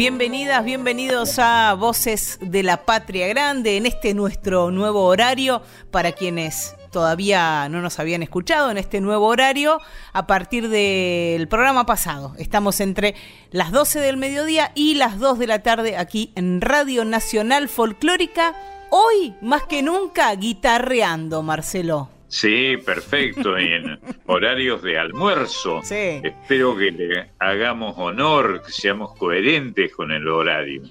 Bienvenidas, bienvenidos a Voces de la Patria Grande en este nuestro nuevo horario para quienes todavía no nos habían escuchado en este nuevo horario a partir del programa pasado. Estamos entre las 12 del mediodía y las 2 de la tarde aquí en Radio Nacional Folclórica. Hoy, más que nunca, guitarreando, Marcelo. Sí, perfecto, en horarios de almuerzo. Sí. Espero que le hagamos honor, que seamos coherentes con el horario.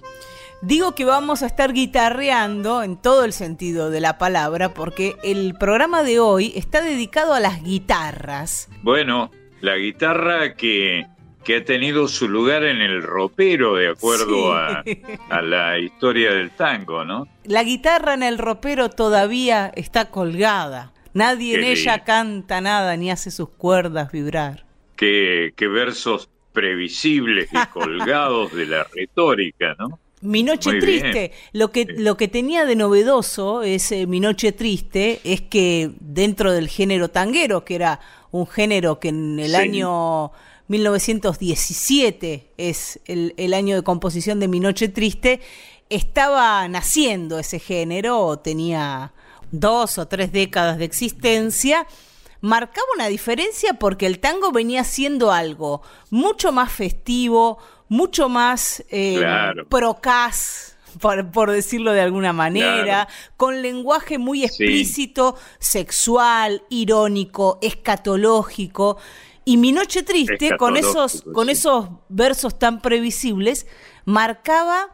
Digo que vamos a estar guitarreando en todo el sentido de la palabra, porque el programa de hoy está dedicado a las guitarras. Bueno, la guitarra que, que ha tenido su lugar en el ropero, de acuerdo a, a la historia del tango, ¿no? La guitarra en el ropero todavía está colgada. Nadie en ella canta nada ni hace sus cuerdas vibrar. Qué, qué versos previsibles y colgados de la retórica, ¿no? Mi noche Muy bien. triste, lo que, lo que tenía de novedoso es eh, Mi noche triste, es que dentro del género tanguero, que era un género que en el Sí. año 1917 es el, el año de composición de Mi noche triste, estaba naciendo ese género, tenía dos o tres décadas de existencia, marcaba una diferencia porque el tango venía siendo algo mucho más festivo, mucho más eh, Claro. procaz, por, por decirlo de alguna manera, Claro. con lenguaje muy explícito, sexual, irónico, escatológico. Y Mi Noche Triste, con esos, con esos versos tan previsibles, marcaba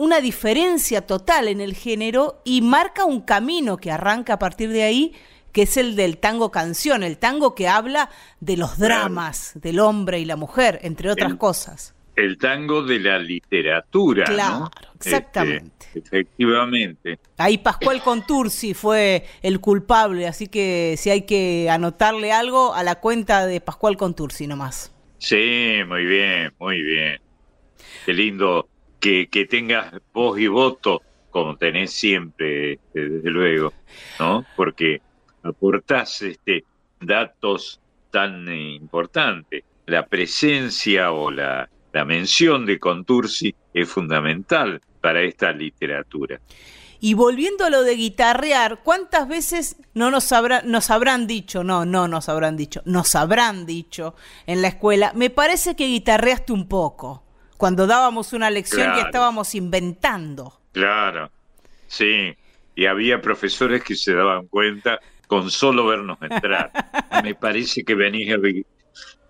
una diferencia total en el género y marca un camino que arranca a partir de ahí, que es el del tango canción, el tango que habla de los dramas del hombre y la mujer, entre otras El- cosas. El tango de la literatura, ¿no? Claro, exactamente. Este, efectivamente. Ahí Pascual Contursi fue el culpable, así que si hay que anotarle algo a la cuenta de Pascual Contursi nomás. Sí, muy bien, muy bien. Qué lindo que, que tengas voz y voto como tenés siempre, este, desde luego, ¿no? Porque aportás este, datos tan eh, importantes. La presencia o la, la mención de Contursi es fundamental para esta literatura. Y volviendo a lo de guitarrear, ¿cuántas veces no nos, habrá, nos habrán dicho, no, no nos habrán dicho, nos habrán dicho en la escuela, me parece que guitarreaste un poco, cuando dábamos una lección y Claro. estábamos inventando. Claro, sí. Y había profesores que se daban cuenta con solo vernos entrar. Me parece que venís a,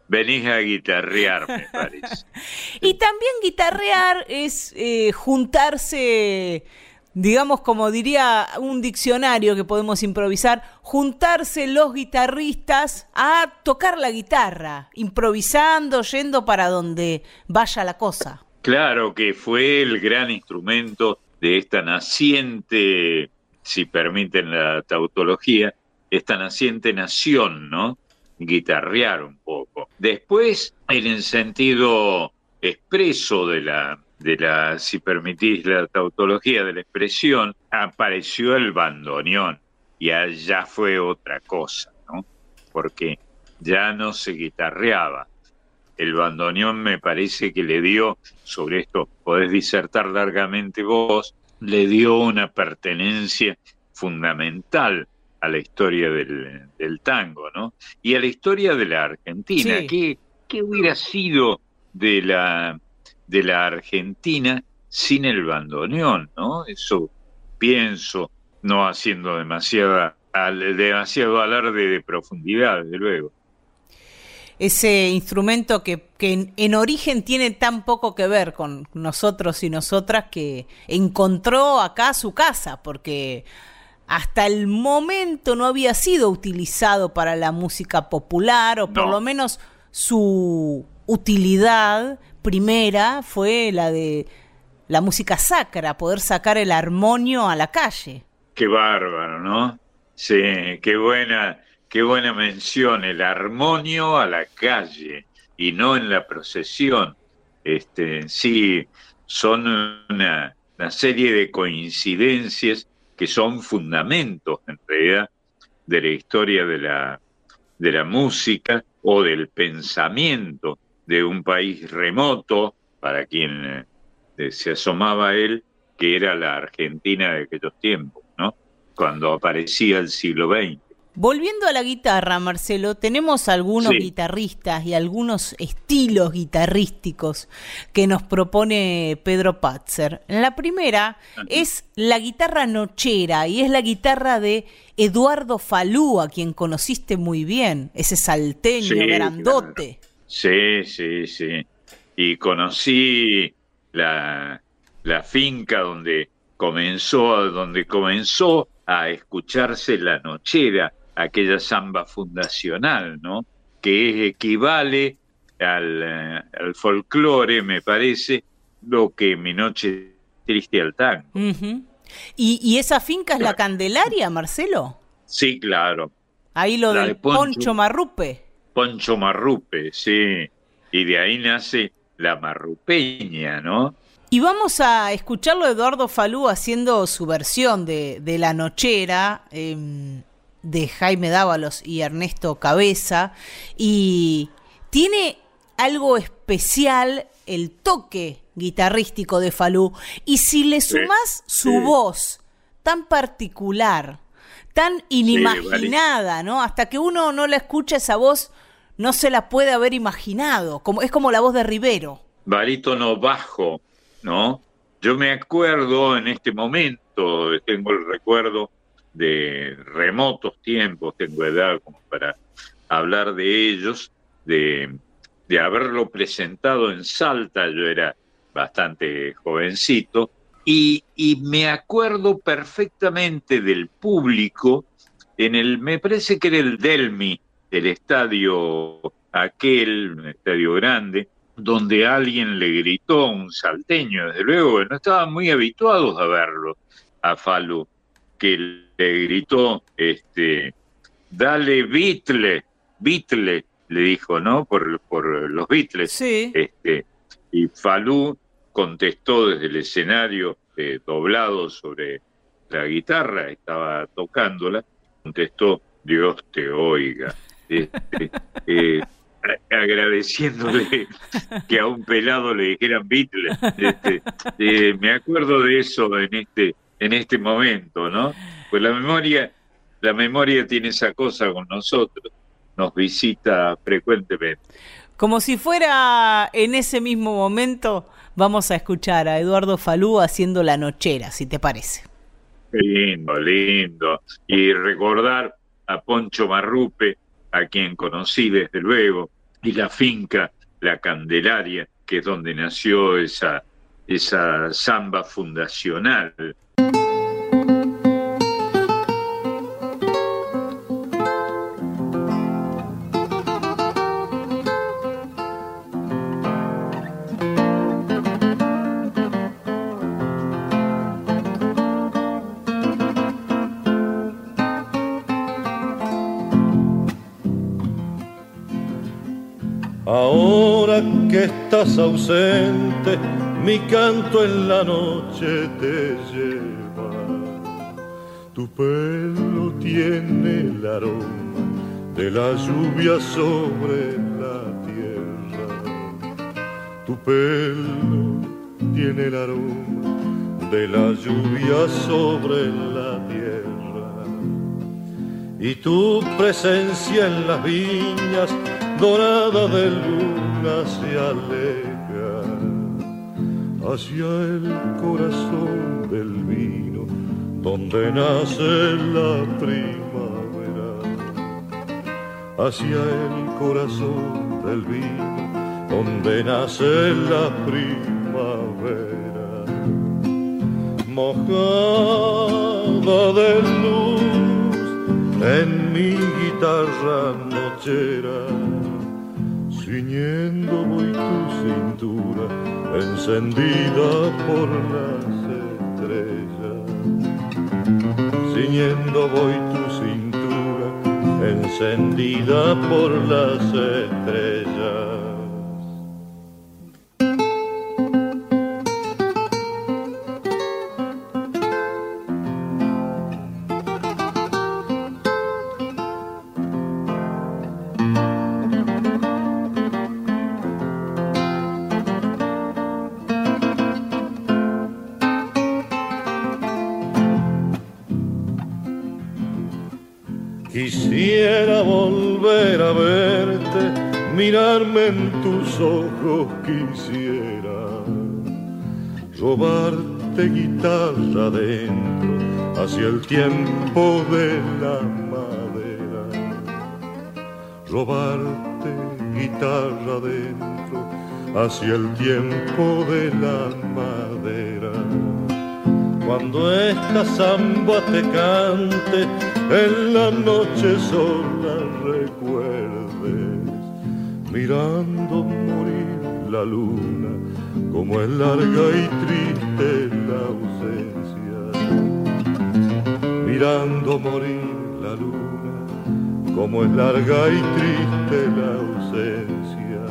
venís a guitarrear, me parece. Y también guitarrear es eh, juntarse, digamos como diría un diccionario que podemos improvisar, juntarse los guitarristas a tocar la guitarra, improvisando, yendo para donde vaya la cosa. Claro que fue el gran instrumento de esta naciente, si permiten la tautología, esta naciente nación, ¿no? Guitarrear un poco. Después, en el sentido expreso de la, de la, si permitís la tautología de la expresión, apareció el bandoneón y allá fue otra cosa, ¿no? Porque ya no se guitarreaba. El bandoneón me parece que le dio, sobre esto podés disertar largamente vos, le dio una pertenencia fundamental a la historia del, del tango, ¿no? Y a la historia de la Argentina. Sí. ¿Qué, qué hubiera sido de la, de la Argentina sin el bandoneón, ¿no? Eso pienso, no haciendo demasiada, al- demasiado alarde de profundidad, desde luego. Ese instrumento que, que en, en origen tiene tan poco que ver con nosotros y nosotras que encontró acá su casa, porque hasta el momento no había sido utilizado para la música popular, o por No. lo menos su utilidad primera fue la de la música sacra, poder sacar el armonio a la calle. Qué bárbaro, ¿no? Sí, qué buena, qué buena mención, el armonio a la calle y no en la procesión. Este, sí, son una, serie de coincidencias que son fundamentos en realidad de la historia de la, de la música o del pensamiento de un país remoto, para quien eh, se asomaba a él, que era la Argentina de aquellos tiempos, ¿no? Cuando aparecía el siglo XX. Volviendo a la guitarra, Marcelo, tenemos algunos guitarristas y algunos estilos guitarrísticos que nos propone Pedro Patzer. La primera es la guitarra nochera y es la guitarra de Eduardo Falú, a quien conociste muy bien, ese salteño grandote. Sí, sí, sí. Y conocí la, la finca donde comenzó, donde comenzó a escucharse la nochera aquella samba fundacional, ¿no? Que equivale al, eh, al folclore, me parece, lo que mi noche triste al tango. ¿Y, esa finca es la Candelaria, Marcelo? Sí, claro. Ahí lo del Poncho, Marrupe. Poncho Marrupe, sí. Y de ahí nace la marrupeña, ¿no? Y vamos a escucharlo Eduardo Falú haciendo su versión de, de La Nochera. Em, de Jaime Dávalos y Ernesto Cabeza y tiene algo especial el toque guitarrístico de Falú y si le sumas su voz tan particular, tan inimaginada, ¿no? Hasta que uno no la escucha esa voz no se la puede haber imaginado, como es como la voz de Rivero. Barítono bajo, ¿no? Yo me acuerdo en este momento, tengo el recuerdo de remotos tiempos, tengo edad como para hablar de ellos, de, haberlo presentado en Salta, yo era bastante jovencito, y, y, me acuerdo perfectamente del público en el, me parece que era el Delmi, el estadio aquel, un estadio grande, donde alguien le gritó a un salteño, desde luego, no estaban muy habituados a verlo, a Falu, que le gritó, este, dale Beatle, Beatle, le dijo, ¿no? Por, por los Beatles. Sí. Este, y Falú contestó desde el escenario, eh, doblado sobre la guitarra, estaba tocándola, contestó, Dios te oiga. Este, eh, agradeciéndole que a un pelado le dijeran Beatles. Este, eh, me acuerdo de eso en este en este momento, ¿no? Pues la memoria, la memoria tiene esa cosa con nosotros, nos visita frecuentemente. Como si fuera en ese mismo momento, vamos a escuchar a Eduardo Falú haciendo la nochera, si te parece. Lindo, lindo. Y recordar a Poncho Marrupe, a quien conocí desde luego, y la finca La Candelaria, que es donde nació esa, esa samba fundacional ausente, mi canto en la noche te lleva. Tu pelo tiene el aroma de la lluvia sobre la tierra. Tu pelo tiene el aroma de la lluvia sobre la tierra. Y tu presencia en las viñas dorada de se aleja hacia el corazón del vino donde nace la primavera, hacia el corazón del vino donde nace la primavera, mojada de luz en mi guitarra nochera Ciñendo voy tu cintura, encendida por las estrellas. Ciñendo voy tu cintura, encendida por las estrellas. Mirarme en tus ojos quisiera, robarte guitarra adentro hacia el tiempo de la madera, robarte guitarra adentro hacia el tiempo de la madera. Cuando esta samba te cante en la noche sola mirando morir la luna, como es larga y triste la ausencia. Mirando morir la luna, como es larga y triste la ausencia.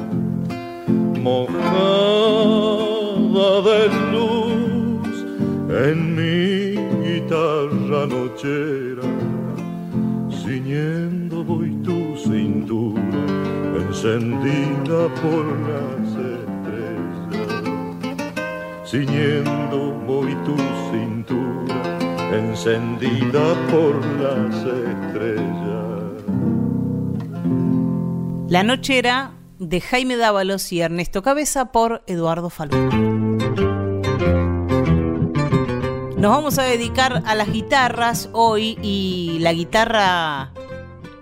Mojada de luz en mi guitarra nochera, ciñendo voy tu cintura encendida por las estrellas, ciñendo voy tu cintura, encendida por las estrellas. La noche era de Jaime Dávalos y Ernesto Cabeza por Eduardo Falú. Nos vamos a dedicar a las guitarras hoy y la guitarra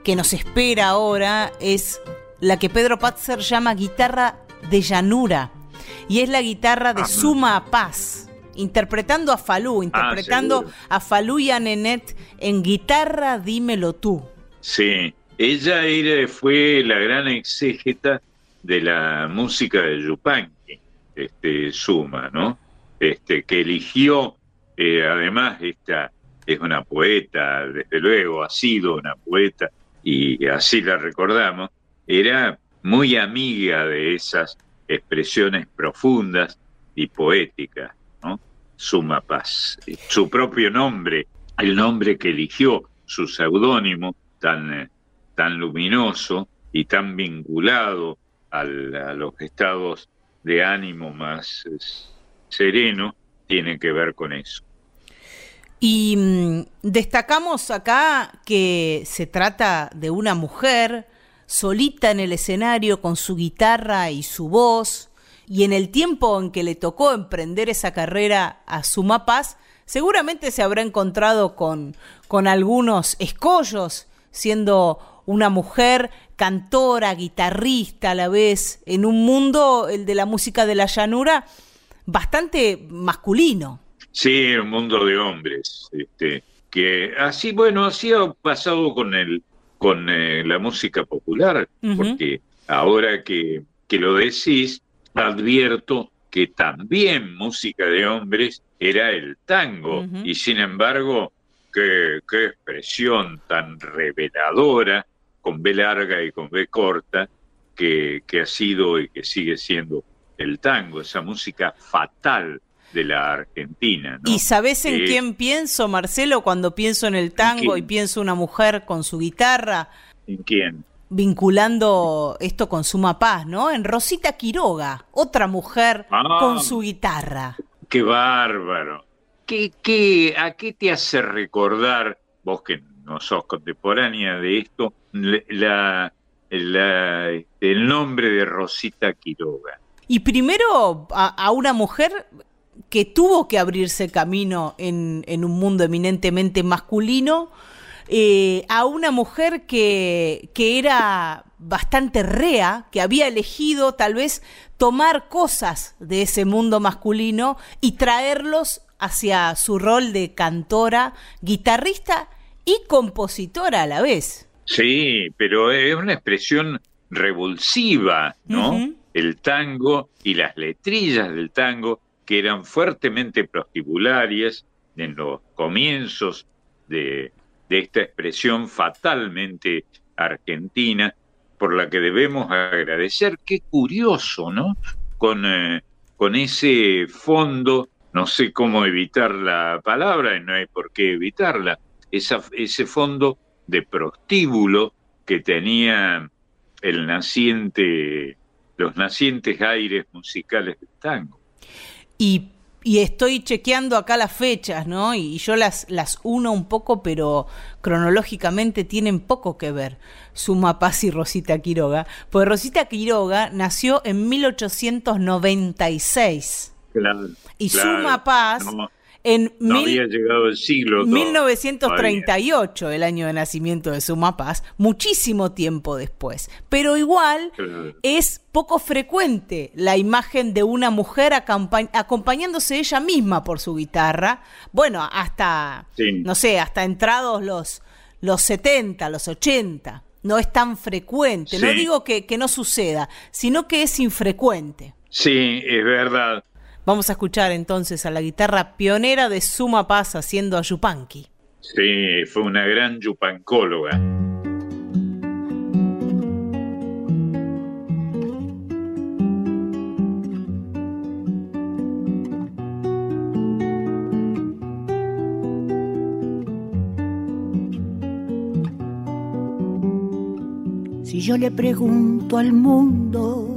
que nos espera ahora es la que Pedro Patzer llama guitarra de llanura, y es la guitarra de Suma Paz, interpretando a Falú, ah, interpretando a Falú y a Nenet en guitarra Dímelo tú. Sí, ella era, fue la gran exégeta de la música de Yupanqui, este, Suma, ¿no? Este, que eligió, eh, además, esta es una poeta, desde luego, ha sido una poeta, y así la recordamos, era muy amiga de esas expresiones profundas y poéticas, ¿no? Suma. Su propio nombre, el nombre que eligió, su seudónimo tan, eh, tan luminoso y tan vinculado a los estados de ánimo más eh, sereno, tiene que ver con eso. Y mm, destacamos acá que se trata de una mujer solita en el escenario con su guitarra y su voz, y en el tiempo en que le tocó emprender esa carrera a Suma Paz, seguramente se habrá encontrado con, con algunos escollos, siendo una mujer cantora, guitarrista a la vez, en un mundo, el de la música de la llanura, bastante masculino. Sí, un mundo de hombres, este, que así, bueno, así ha pasado con el, con eh, la música popular, porque ahora que, que lo decís, advierto que también música de hombres era el tango, y sin embargo, qué, qué expresión tan reveladora, con B larga y con B corta, que, que ha sido y que sigue siendo el tango, esa música fatal de la Argentina. ¿Y sabes en quién pienso, Marcelo, cuando pienso en el tango y pienso una mujer con su guitarra? ¿En quién? Vinculando esto con Suma Paz, ¿no? En Rosita Quiroga, otra mujer ah. con su guitarra. ¡Qué bárbaro! ¿Qué, qué, ¿A qué te hace recordar, vos que no sos contemporánea de esto, la, el nombre de Rosita Quiroga? Y primero a, una mujer que tuvo que abrirse camino en, un mundo eminentemente masculino, eh, a una mujer que, que era bastante rea, que había elegido tal vez tomar cosas de ese mundo masculino y traerlos hacia su rol de cantora, guitarrista y compositora a la vez. Sí, pero es una expresión revulsiva, ¿no? El tango y las letrillas del tango que eran fuertemente prostibularias en los comienzos de, esta expresión fatalmente argentina, por la que debemos agradecer. Qué curioso, ¿no? Con, eh, con ese fondo, no sé cómo evitar la palabra, y no hay por qué evitarla, esa, ese fondo de prostíbulo que tenía el naciente, los nacientes aires musicales del tango. Y, y, estoy chequeando acá las fechas, ¿no? Y, yo las, las uno un poco, pero cronológicamente tienen poco que ver. Suma Paz y Rosita Quiroga. Pues Rosita Quiroga nació en 1896. Claro, y Suma Paz en no había llegado el siglo. 1938, el año de nacimiento de Sumapaz, muchísimo tiempo después. Pero igual es poco frecuente la imagen de una mujer acompañándose ella misma por su guitarra. Bueno, hasta, no sé, hasta entrados los, los 70, los 80. No es tan frecuente. No digo que, que no suceda, sino que es infrecuente. Sí, es verdad. Vamos a escuchar entonces a la guitarra pionera de Suma Paz haciendo a Yupanqui. Sí, fue una gran yupancóloga. Si yo le pregunto al mundo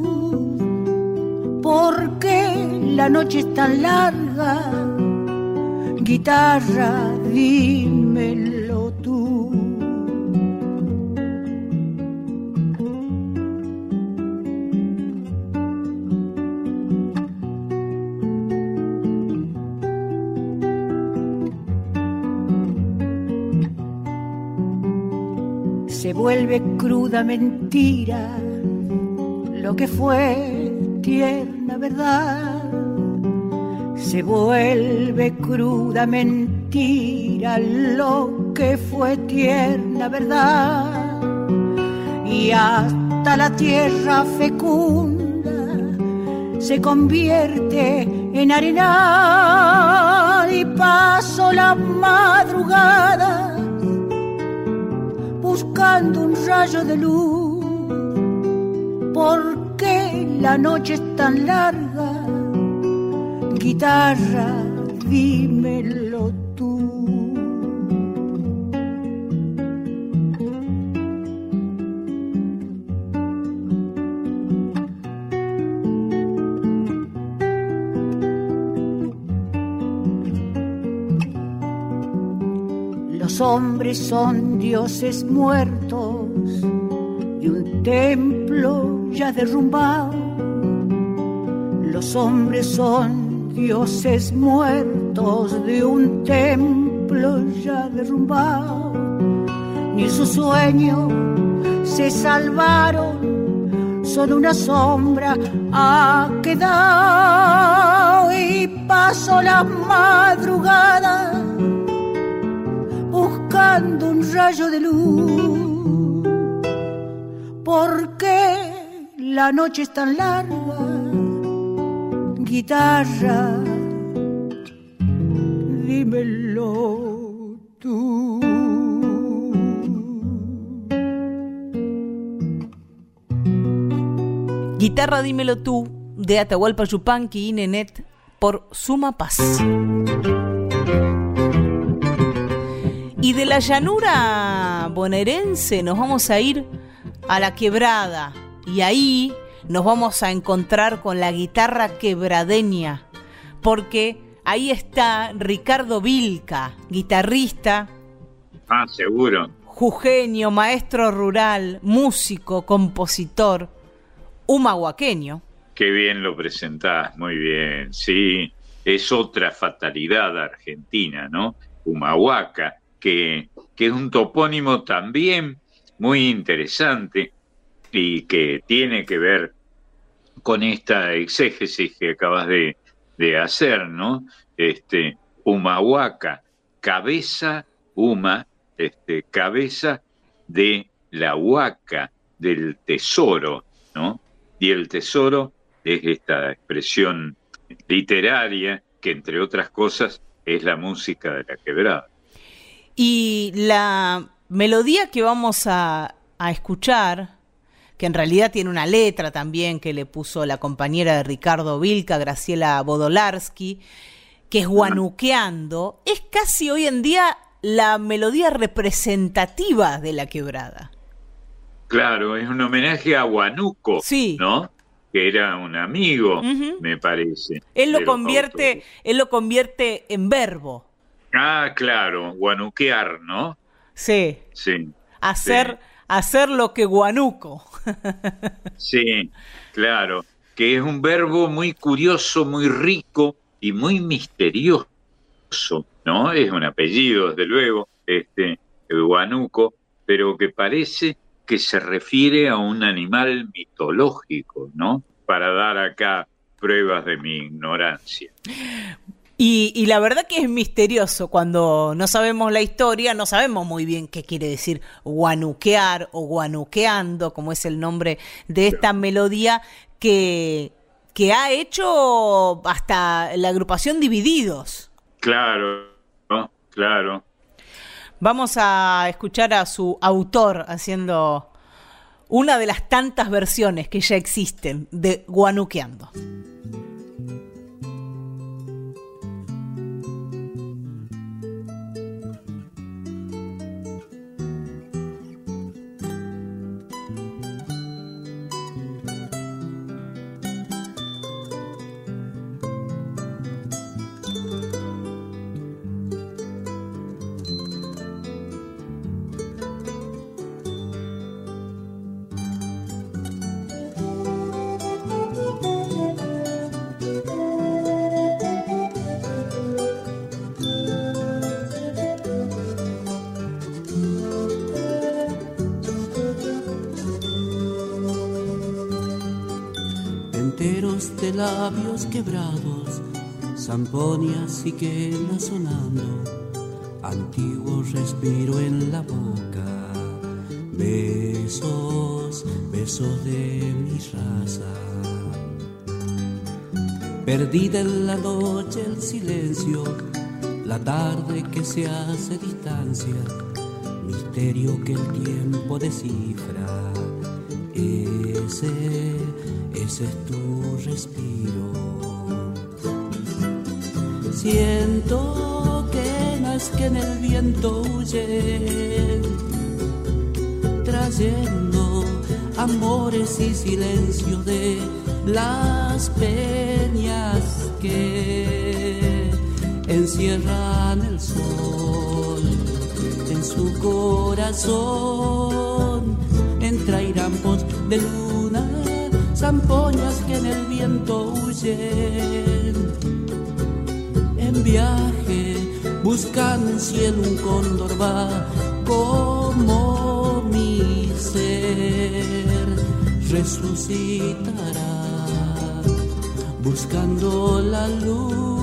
porque la noche es tan larga. Guitarra, dímelo tú. Se vuelve cruda mentira lo que fue tierna verdad. Se vuelve cruda mentira lo que fue tierna verdad. Y hasta la tierra fecunda se convierte en arena y paso la madrugada buscando un rayo de luz por la noche es tan larga, guitarra, dímelo tú. Los hombres son dioses muertos de un templo ya derrumbado los hombres son dioses muertos de un templo ya derrumbado. Ni sus sueños se salvaron, solo una sombra ha quedado y paso la madrugada buscando un rayo de luz. Porque la noche es tan larga guitarra, dímelo tú. Guitarra, dímelo tú, de Atahualpa Yupanqui y Nenet por Suma Paz. Y de la llanura bonaerense nos vamos a ir a la quebrada. Y ahí nos vamos a encontrar con la guitarra quebradeña, porque ahí está Ricardo Vilca, guitarrista. Ah, seguro. Jujeño, maestro rural, músico, compositor, humahuaqueño. Qué bien lo presentás, muy bien, sí. Es otra fatalidad argentina, ¿no? Humahuaca, que, que es un topónimo también muy interesante y que tiene que ver con esta exégesis que acabas de, hacer, ¿no? Este, Humahuaca, cabeza, Huma, este, cabeza de la huaca, del tesoro, ¿no? Y el tesoro es esta expresión literaria que, entre otras cosas, es la música de la quebrada. Y la melodía que vamos a escuchar, que en realidad tiene una letra también que le puso la compañera de Ricardo Vilca, Graciela Bodolarski, que es Guanuqueando, es casi hoy en día la melodía representativa de la quebrada. Claro, es un homenaje a Guanuco, sí. ¿no? Que era un amigo, me parece. Él lo convierte, él lo convierte en verbo. Ah, claro, guanuquear, ¿no? Sí. Sí. Hacer, sí. Hacer lo que guanuco. sí, claro. Que es un verbo muy curioso, muy rico y muy misterioso, ¿no? Es un apellido, desde luego, este, el guanuco, pero que parece que se refiere a un animal mitológico, ¿no? Para dar acá pruebas de mi ignorancia. Y, y, la verdad que es misterioso, cuando no sabemos la historia, no sabemos muy bien qué quiere decir guanuquear o guanuqueando, como es el nombre de esta melodía que, que ha hecho hasta la agrupación Divididos. Claro, claro. Vamos a escuchar a su autor haciendo una de las tantas versiones que ya existen de Guanuqueando. Zamponias y quena sonando, antiguo respiro en la boca, besos, besos de mi raza. Perdida en la noche el silencio, la tarde que se hace distancia, misterio que el tiempo descifra. Ese, ese es tu respiro. Siento que es que en el viento huye, trayendo amores y silencio de las peñas que encierran el sol en su corazón entre irampos de luna, zampoñas que en el viento huyen. Viaje, buscando en cielo un cóndor va como mi ser resucitará, buscando la luz.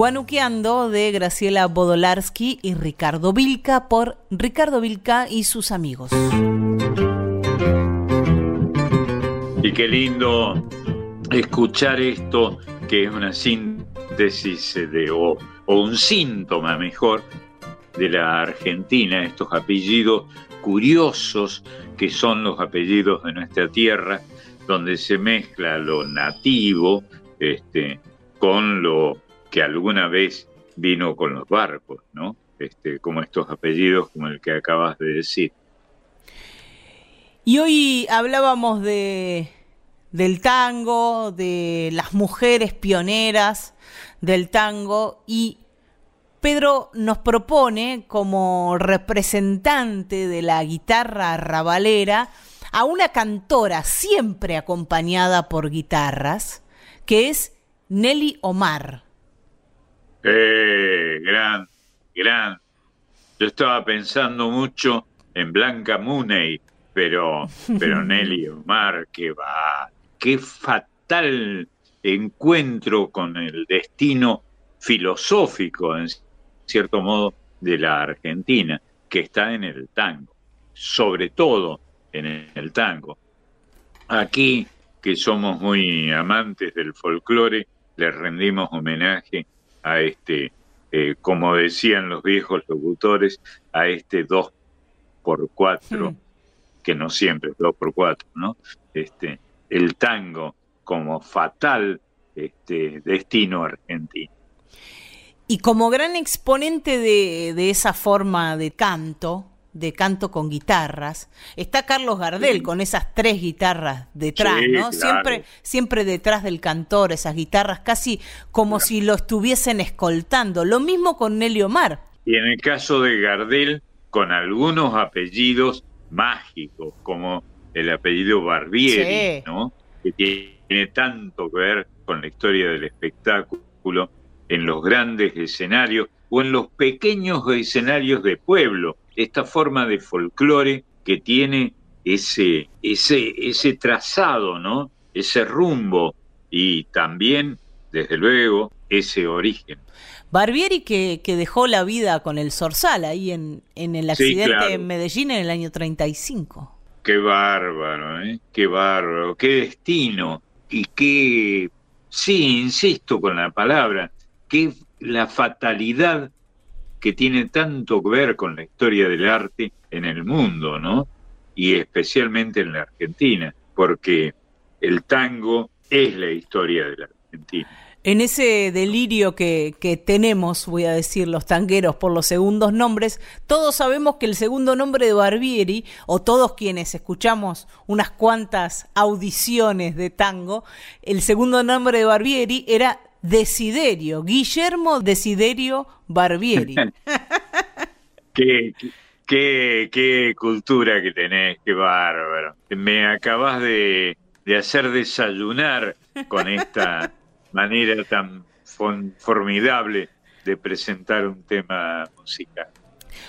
Guanuqueando de Graciela Bodolarski y Ricardo Vilca por Ricardo Vilca y sus amigos. Y qué lindo escuchar esto, que es una síntesis de, o, o un síntoma mejor de la Argentina, estos apellidos curiosos que son los apellidos de nuestra tierra, donde se mezcla lo nativo este, con lo que alguna vez vino con los barcos, ¿no? Este, como estos apellidos como el que acabas de decir. Y hoy hablábamos de, del tango, de las mujeres pioneras del tango y Pedro nos propone como representante de la guitarra rabalera a una cantora siempre acompañada por guitarras, que es Nelly Omar. Eh, gran, gran. Yo estaba pensando mucho en Blanca Mooney, pero, pero Nelly Omar, que va, qué fatal encuentro con el destino filosófico, en cierto modo, de la Argentina, que está en el tango, sobre todo en el tango. Aquí, que somos muy amantes del folclore, le rendimos homenaje a este, eh, como decían los viejos locutores, a este 2 por 4 que no siempre es 2 por 4 ¿no? Este, el tango como fatal este, destino argentino. Y como gran exponente de, de esa forma de canto, de canto con guitarras. Está Carlos Gardel con esas tres guitarras detrás, ¿no? Siempre, siempre detrás del cantor, esas guitarras casi como si lo estuviesen escoltando. Lo mismo con Nelly Omar. Y en el caso de Gardel, con algunos apellidos mágicos, como el apellido Barbieri, ¿no? Que tiene tanto que ver con la historia del espectáculo en los grandes escenarios o en los pequeños escenarios de pueblo esta forma de folclore que tiene ese, ese, ese trazado, ¿no? Ese rumbo y también, desde luego, ese origen. Barbieri que, que dejó la vida con el Zorzal ahí en, en el accidente en Medellín en el año 35. Qué bárbaro, ¿eh? Qué bárbaro, qué destino y qué, sí, insisto con la palabra, qué la fatalidad que tiene tanto que ver con la historia del arte en el mundo, ¿no? Y especialmente en la Argentina, porque el tango es la historia de la Argentina. En ese delirio que, que, tenemos, voy a decir, los tangueros por los segundos nombres, todos sabemos que el segundo nombre de Barbieri, o todos quienes escuchamos unas cuantas audiciones de tango, el segundo nombre de Barbieri era Desiderio, Guillermo Desiderio Barbieri. qué, qué, qué, cultura que tenés, qué bárbaro. Me acabas de, de hacer desayunar con esta manera tan formidable de presentar un tema musical.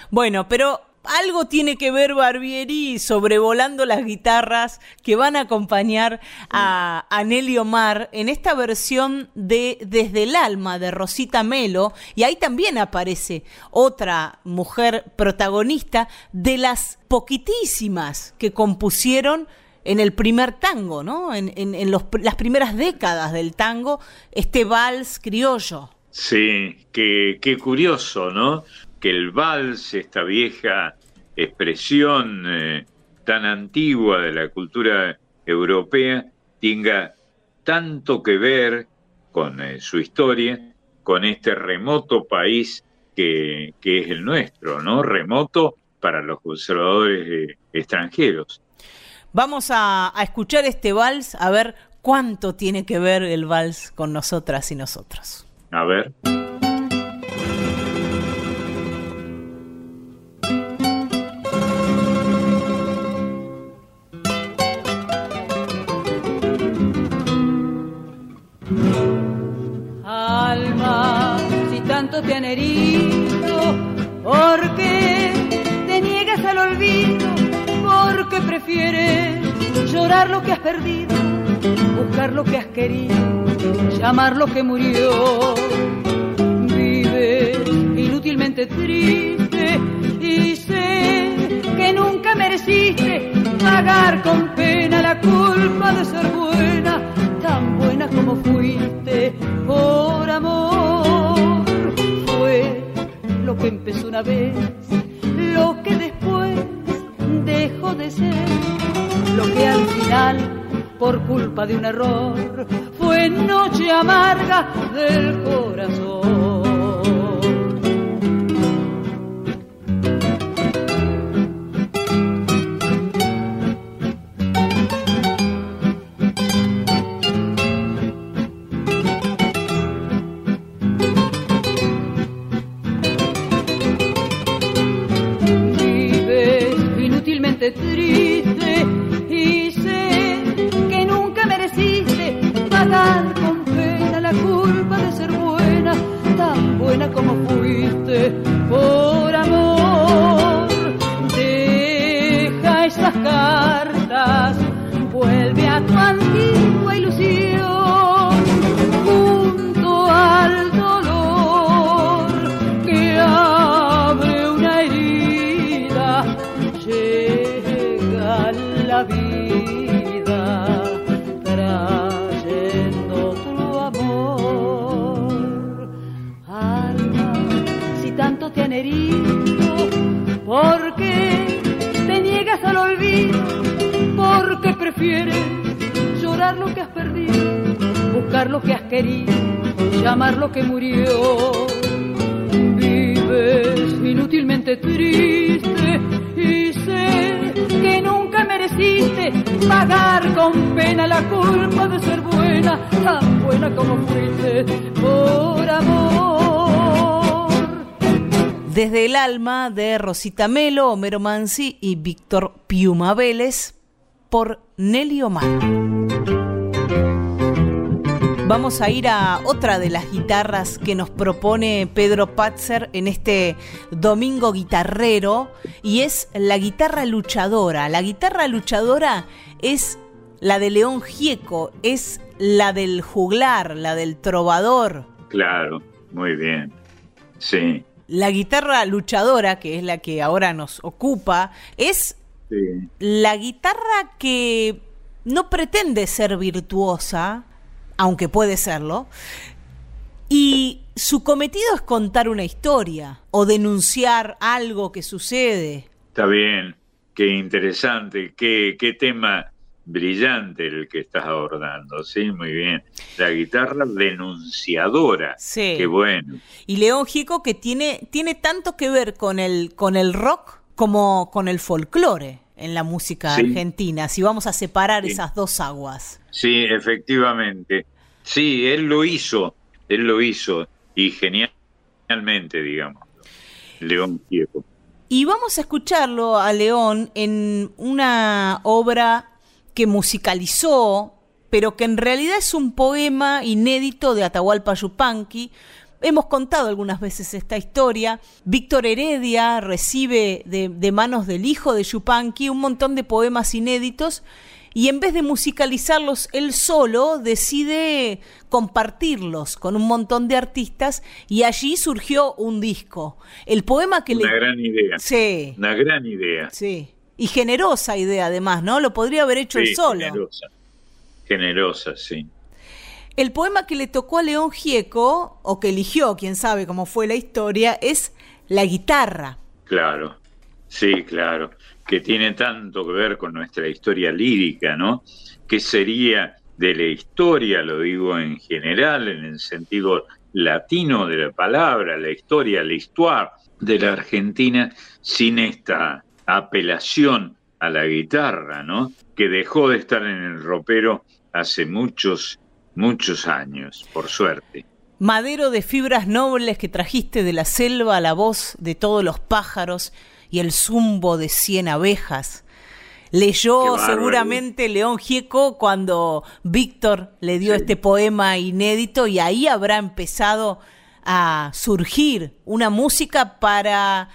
Bueno, pero algo tiene que ver Barbieri sobrevolando las guitarras que van a acompañar a, a, Nelly Omar en esta versión de Desde el alma de Rosita Melo y ahí también aparece otra mujer protagonista de las poquitísimas que compusieron en el primer tango, ¿no? En, las primeras décadas del tango, este vals criollo. Sí, qué curioso, ¿no? Que el vals, esta vieja expresión eh, tan antigua de la cultura europea, tenga tanto que ver con eh, su historia, con este remoto país que, que, es el nuestro, ¿no? Remoto para los conservadores eh, extranjeros. Vamos a, a escuchar este vals, a ver cuánto tiene que ver el vals con nosotras y nosotros. A ver. tanto te han herido, porque te niegas al olvido, porque prefieres llorar lo que has perdido, buscar lo que has querido, llamar lo que murió. Vives inútilmente triste y sé que nunca mereciste pagar con pena la culpa de ser buena, tan buena como fuiste por amor empezó una vez, lo que después dejó de ser, lo que al final, por culpa de un error, fue noche amarga del corazón. Rosita Melo, Homero Mansi y Víctor Piuma por Nelly Omar. Vamos a ir a otra de las guitarras que nos propone Pedro Patzer en este domingo guitarrero y es la guitarra luchadora. La guitarra luchadora es la de León Gieco, es la del juglar, la del trovador. Claro, muy bien. Sí, La guitarra luchadora, que es la que ahora nos ocupa, es sí. la guitarra que no pretende ser virtuosa, aunque puede serlo, y su cometido es contar una historia o denunciar algo que sucede. Está bien, qué interesante, qué, qué tema brillante el que estás abordando, sí, muy bien. La guitarra denunciadora, Sí. qué bueno. Y León Gieco que tiene, tiene tanto que ver con el, con el rock como con el folclore en la música Sí. argentina, si vamos a separar Sí. esas dos aguas. Sí, efectivamente. Sí, él lo hizo, él lo hizo, y genialmente, digamos. León Gieco. Y vamos a escucharlo a León en una obra que musicalizó, pero que en realidad es un poema inédito de Atahualpa Yupanqui. Hemos contado algunas veces esta historia. Víctor Heredia recibe de, de manos del hijo de Yupanqui un montón de poemas inéditos y en vez de musicalizarlos él solo, decide compartirlos con un montón de artistas y allí surgió un disco. El poema que Una le... gran idea. Sí, Una gran idea. sí. Y generosa idea además, ¿no? Lo podría haber hecho Sí, él solo. Generosa. Generosa, sí. El poema que le tocó a León Gieco, o que eligió, quién sabe cómo fue la historia, es La guitarra. Claro, sí, claro, que tiene tanto que ver con nuestra historia lírica, ¿no? ¿Qué sería de la historia, lo digo en general, en el sentido latino de la palabra, la historia, la histoire de la Argentina, sin esta apelación a la guitarra, ¿no? Que dejó de estar en el ropero hace muchos, muchos años, por suerte. Madero de fibras nobles que trajiste de la selva a la voz de todos los pájaros y el zumbo de cien abejas. Leyó seguramente León Gieco cuando Víctor le dio este poema inédito y ahí habrá empezado a surgir una música para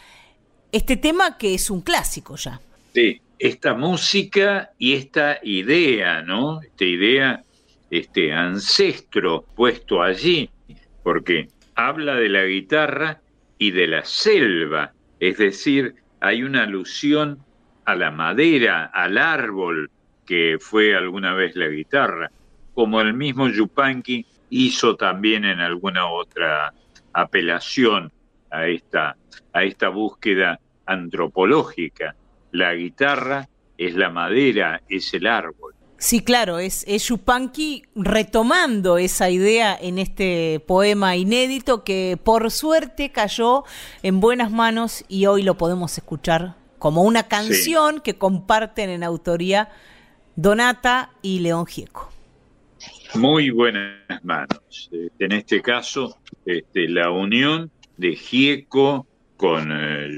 este tema que es un clásico ya. Sí, esta música y esta idea, ¿no? Esta idea, este ancestro puesto allí, porque habla de la guitarra y de la selva, es decir, hay una alusión a la madera, al árbol que fue alguna vez la guitarra, como el mismo Yupanqui hizo también en alguna otra apelación a esta, a esta búsqueda antropológica. La guitarra es la madera, es el árbol. Sí, claro, es, es Yupanqui retomando esa idea en este poema inédito que por suerte cayó en buenas manos y hoy lo podemos escuchar como una canción que comparten en autoría Donata y León Gieco. Muy buenas manos. Este, en este caso, este, la unión de Gieco con eh.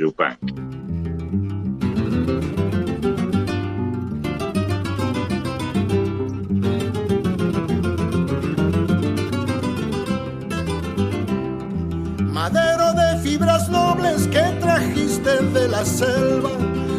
Madero de fibras nobles que trajiste de la selva,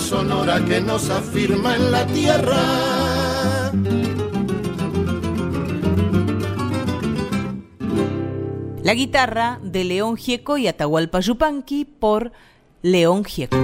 Sonora que nos afirma en la tierra. La guitarra de León Gieco y Atahualpa Yupanqui por León Gieco.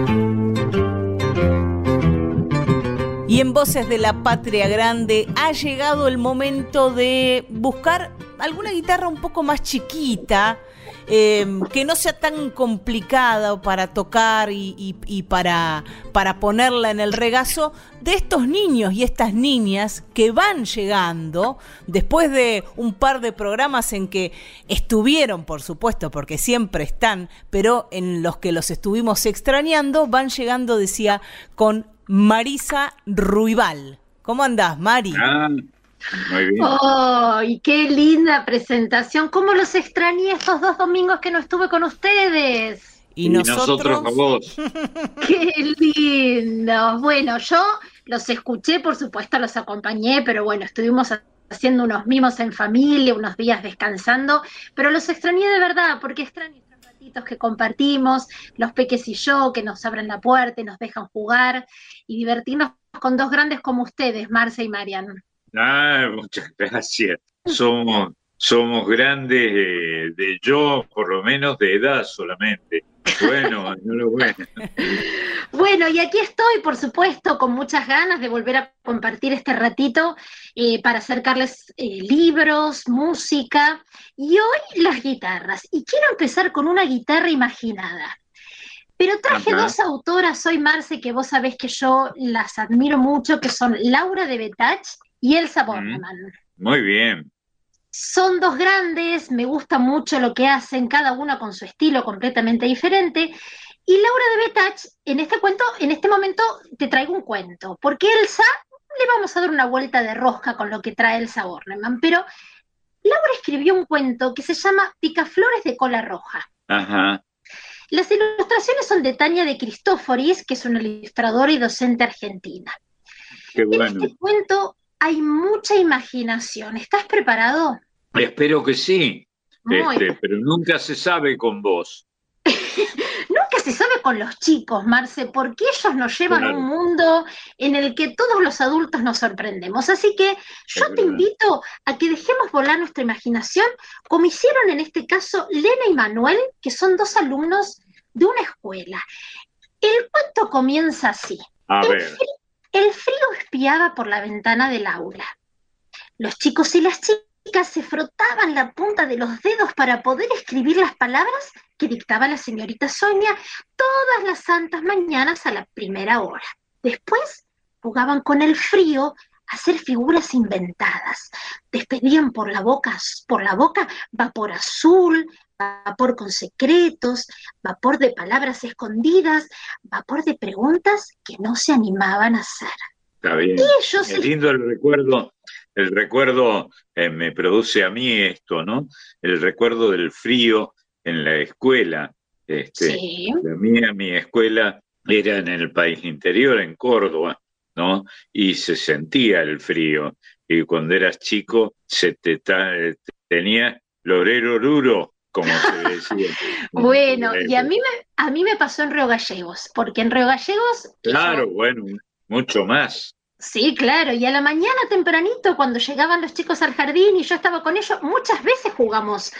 Y en Voces de la Patria Grande ha llegado el momento de buscar alguna guitarra un poco más chiquita, Em, que no sea tan complicada para tocar y, para, para ponerla en el regazo de estos niños y estas niñas que van llegando después de un par de programas en que estuvieron, por supuesto, porque siempre están, pero en los que los estuvimos extrañando, van llegando, decía, con Marisa Ruibal. ¿Cómo andás, Mari? Ah, muy bien. ¡Ay, qué linda presentación! ¿Cómo los extrañé estos dos domingos que no estuve con ustedes? Y, nosotros, a vos. ¡Qué lindo! Bueno, yo los escuché, por supuesto, los acompañé, pero bueno, estuvimos haciendo unos mimos en familia, unos días descansando, pero los extrañé de verdad, porque extraño estos ratitos que compartimos, los peques y yo, que nos abren la puerta y nos dejan jugar y divertirnos con dos grandes como ustedes, Marce y Marian. Ah, muchas gracias. Somos, somos grandes de yo, por lo menos de edad solamente. Bueno, enhorabuena. Bueno, y aquí estoy, por supuesto, con muchas ganas de volver a compartir este ratito eh, para acercarles eh, libros, música y hoy las guitarras. Y quiero empezar con una guitarra imaginada. Pero traje Ajá. dos autoras hoy, Marce, que vos sabés que yo las admiro mucho, que son Laura de Betach y Elsa Bornemann. Muy bien. Son dos grandes, me gusta mucho lo que hacen, cada una con su estilo completamente diferente. Y Laura de Betach, en este cuento, en este momento te traigo un cuento, porque Elsa, le vamos a dar una vuelta de rosca con lo que trae Elsa Bornemann, pero Laura escribió un cuento que se llama Picaflores de cola roja. Ajá. Las ilustraciones son de Tania de Cristóforis, que es una ilustradora y docente argentina. Qué En bueno. este cuento hay mucha imaginación. ¿Estás preparado? Espero que sí. Este, pero nunca se sabe con vos. Nunca se sabe con los chicos, Marce, porque ellos nos llevan a un mundo en el que todos los adultos nos sorprendemos. Así que yo Es te verdad. invito a que dejemos volar nuestra imaginación, como hicieron en este caso Lena y Manuel, que son dos alumnos de una escuela. El cuento comienza así. A El ver. El frío espiaba por la ventana del aula. Los chicos y las chicas se frotaban la punta de los dedos para poder escribir las palabras que dictaba la señorita Sonia todas las santas mañanas a la primera hora. Después jugaban con el frío hacer figuras inventadas. Despedían por la boca, por la boca vapor azul, vapor con secretos, vapor de palabras escondidas, vapor de preguntas que no se animaban a hacer. Está bien. Es lindo el recuerdo. El recuerdo eh, me produce a mí esto, ¿no? El recuerdo del frío en la escuela. Este, Sí. La mía, mi escuela era en el país interior, en Córdoba, ¿no? Y se sentía el frío. Y cuando eras chico, se te eh, tenía lorero duro, como se decía. Bueno, y a mí me, a mí me pasó en Río Gallegos, porque en Río Gallegos, Claro, bueno, mucho más. sí, claro, y a la mañana tempranito, cuando llegaban los chicos al jardín y yo estaba con ellos, muchas veces jugamos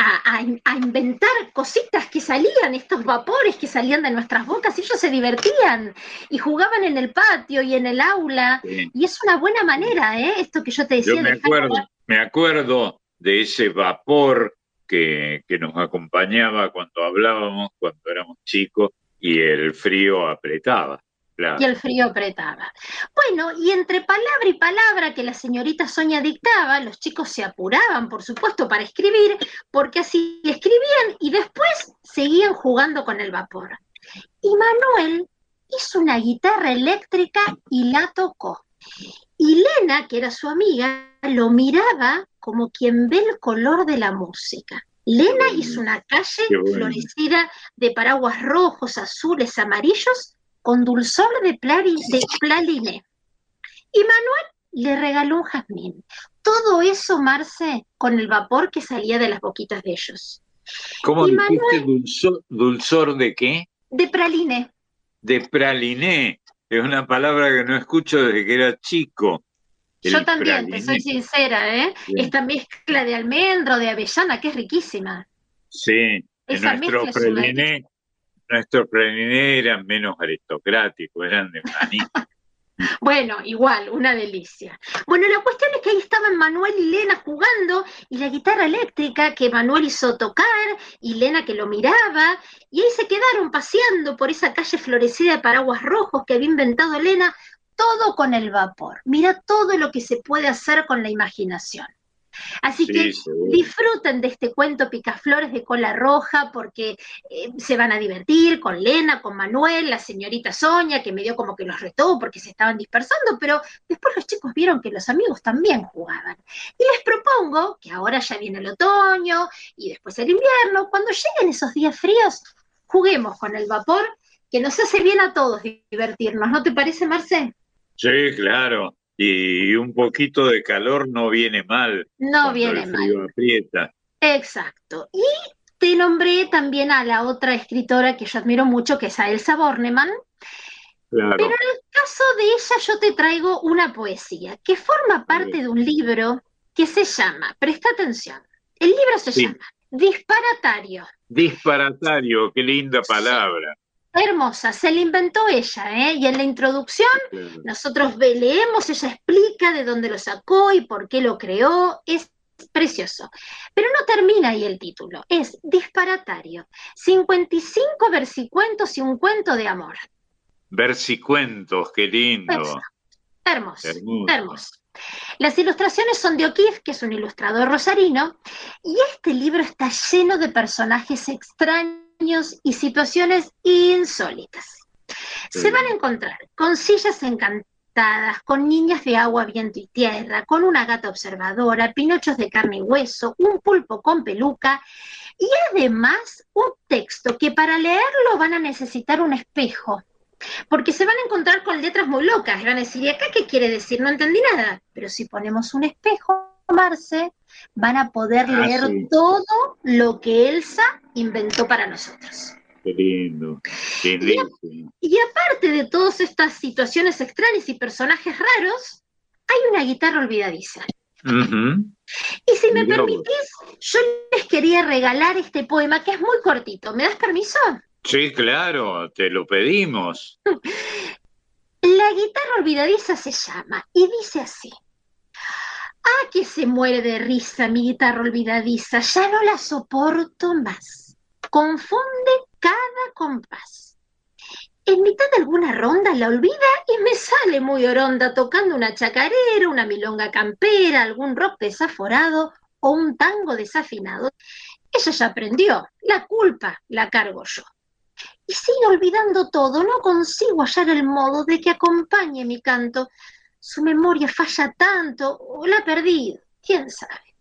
a, a in- a inventar cositas que salían, estos vapores que salían de nuestras bocas, y ellos se divertían y jugaban en el patio y en el aula, Sí. y es una buena manera, ¿eh? Esto que yo te decía. Yo me acuerdo, volar- me acuerdo de ese vapor que, que nos acompañaba cuando hablábamos, cuando éramos chicos, y el frío apretaba. Claro. y el frío apretaba. Bueno, y entre palabra y palabra que la señorita Sonia dictaba, los chicos se apuraban, por supuesto, para escribir, porque así escribían y después seguían jugando con el vapor. Y Manuel hizo una guitarra eléctrica y la tocó. Y Lena, que era su amiga, lo miraba como quien ve el color de la música. Lena hizo una calle bueno. florecida de paraguas rojos, azules, amarillos, con dulzor de, de plaliné. Y Manuel le regaló un jazmín. Todo eso, Marce, con el vapor que salía de las boquitas de ellos. ¿Cómo y dijiste Manuel- dulzor, dulzor de qué? De praliné. De praliné. Es una palabra que no escucho desde que era chico. El Yo también, te soy sincera, ¿eh? Bien. Esta mezcla de almendro, de avellana, que es riquísima. Sí, en Esa nuestro praliné, nuestros praliné eran menos aristocráticos, eran de maní. Bueno, igual, una delicia. Bueno, la cuestión es que ahí estaban Manuel y Lena jugando y la guitarra eléctrica que Manuel hizo tocar y Lena que lo miraba y ahí se quedaron paseando por esa calle florecida de paraguas rojos que había inventado Lena, todo con el vapor. Mira todo lo que se puede hacer con la imaginación. Así Sí, que seguro. disfruten de este cuento Picaflores de cola roja porque eh, se van a divertir con Lena, con Manuel, la señorita Sonia, que me dio como que los retó porque se estaban dispersando, pero después los chicos vieron que los amigos también jugaban. Y les propongo que ahora ya viene el otoño y después el invierno, cuando lleguen esos días fríos, juguemos con el vapor, que nos hace bien a todos divertirnos, ¿no te parece, Marce? Sí, claro. Y un poquito de calor no viene mal. No viene el mal. frío aprieta. Exacto. Y te nombré también a la otra escritora que yo admiro mucho, que es a Elsa Bornemann. Claro. Pero en el caso de ella yo te traigo una poesía que forma parte de un libro que se llama, presta atención, el libro se Sí. llama disparatario. Disparatario, qué linda palabra. Hermosa, se la inventó ella, ¿eh? Y en la introducción nosotros leemos, ella explica de dónde lo sacó y por qué lo creó, es precioso. Pero no termina ahí el título, es disparatario. 55 versicuentos y un cuento de amor. Versicuentos, qué lindo. Hermoso, hermoso. Las ilustraciones son de O'Keeffe, que es un ilustrador rosarino, y este libro está lleno de personajes extraños y situaciones insólitas. Se van a encontrar con sillas encantadas, con niñas de agua, viento y tierra, con una gata observadora, pinochos de carne y hueso, un pulpo con peluca y además un texto que para leerlo van a necesitar un espejo porque se van a encontrar con letras muy locas y van a decir, ¿y acá qué quiere decir? No entendí nada. Pero si ponemos un espejo, Van a poder ah, leer todo lo que Elsa inventó para nosotros. Qué lindo. Qué lindo. Y, aparte de todas estas situaciones extrañas y personajes raros, hay una guitarra olvidadiza. Y si me permitís, yo les quería regalar este poema que es muy cortito. ¿Me das permiso? Sí, claro, te lo pedimos. La guitarra olvidadiza se llama y dice así. Ah, que se muere de risa mi guitarra olvidadiza, ya no la soporto más. Confunde cada compás. En mitad de alguna ronda la olvida y me sale muy oronda tocando una chacarera, una milonga campera, algún rock desaforado o un tango desafinado. Ella ya aprendió, la culpa la cargo yo y sigue olvidando todo, no consigo hallar el modo de que acompañe mi canto. Su memoria falla tanto, o la ha perdido, quién sabe.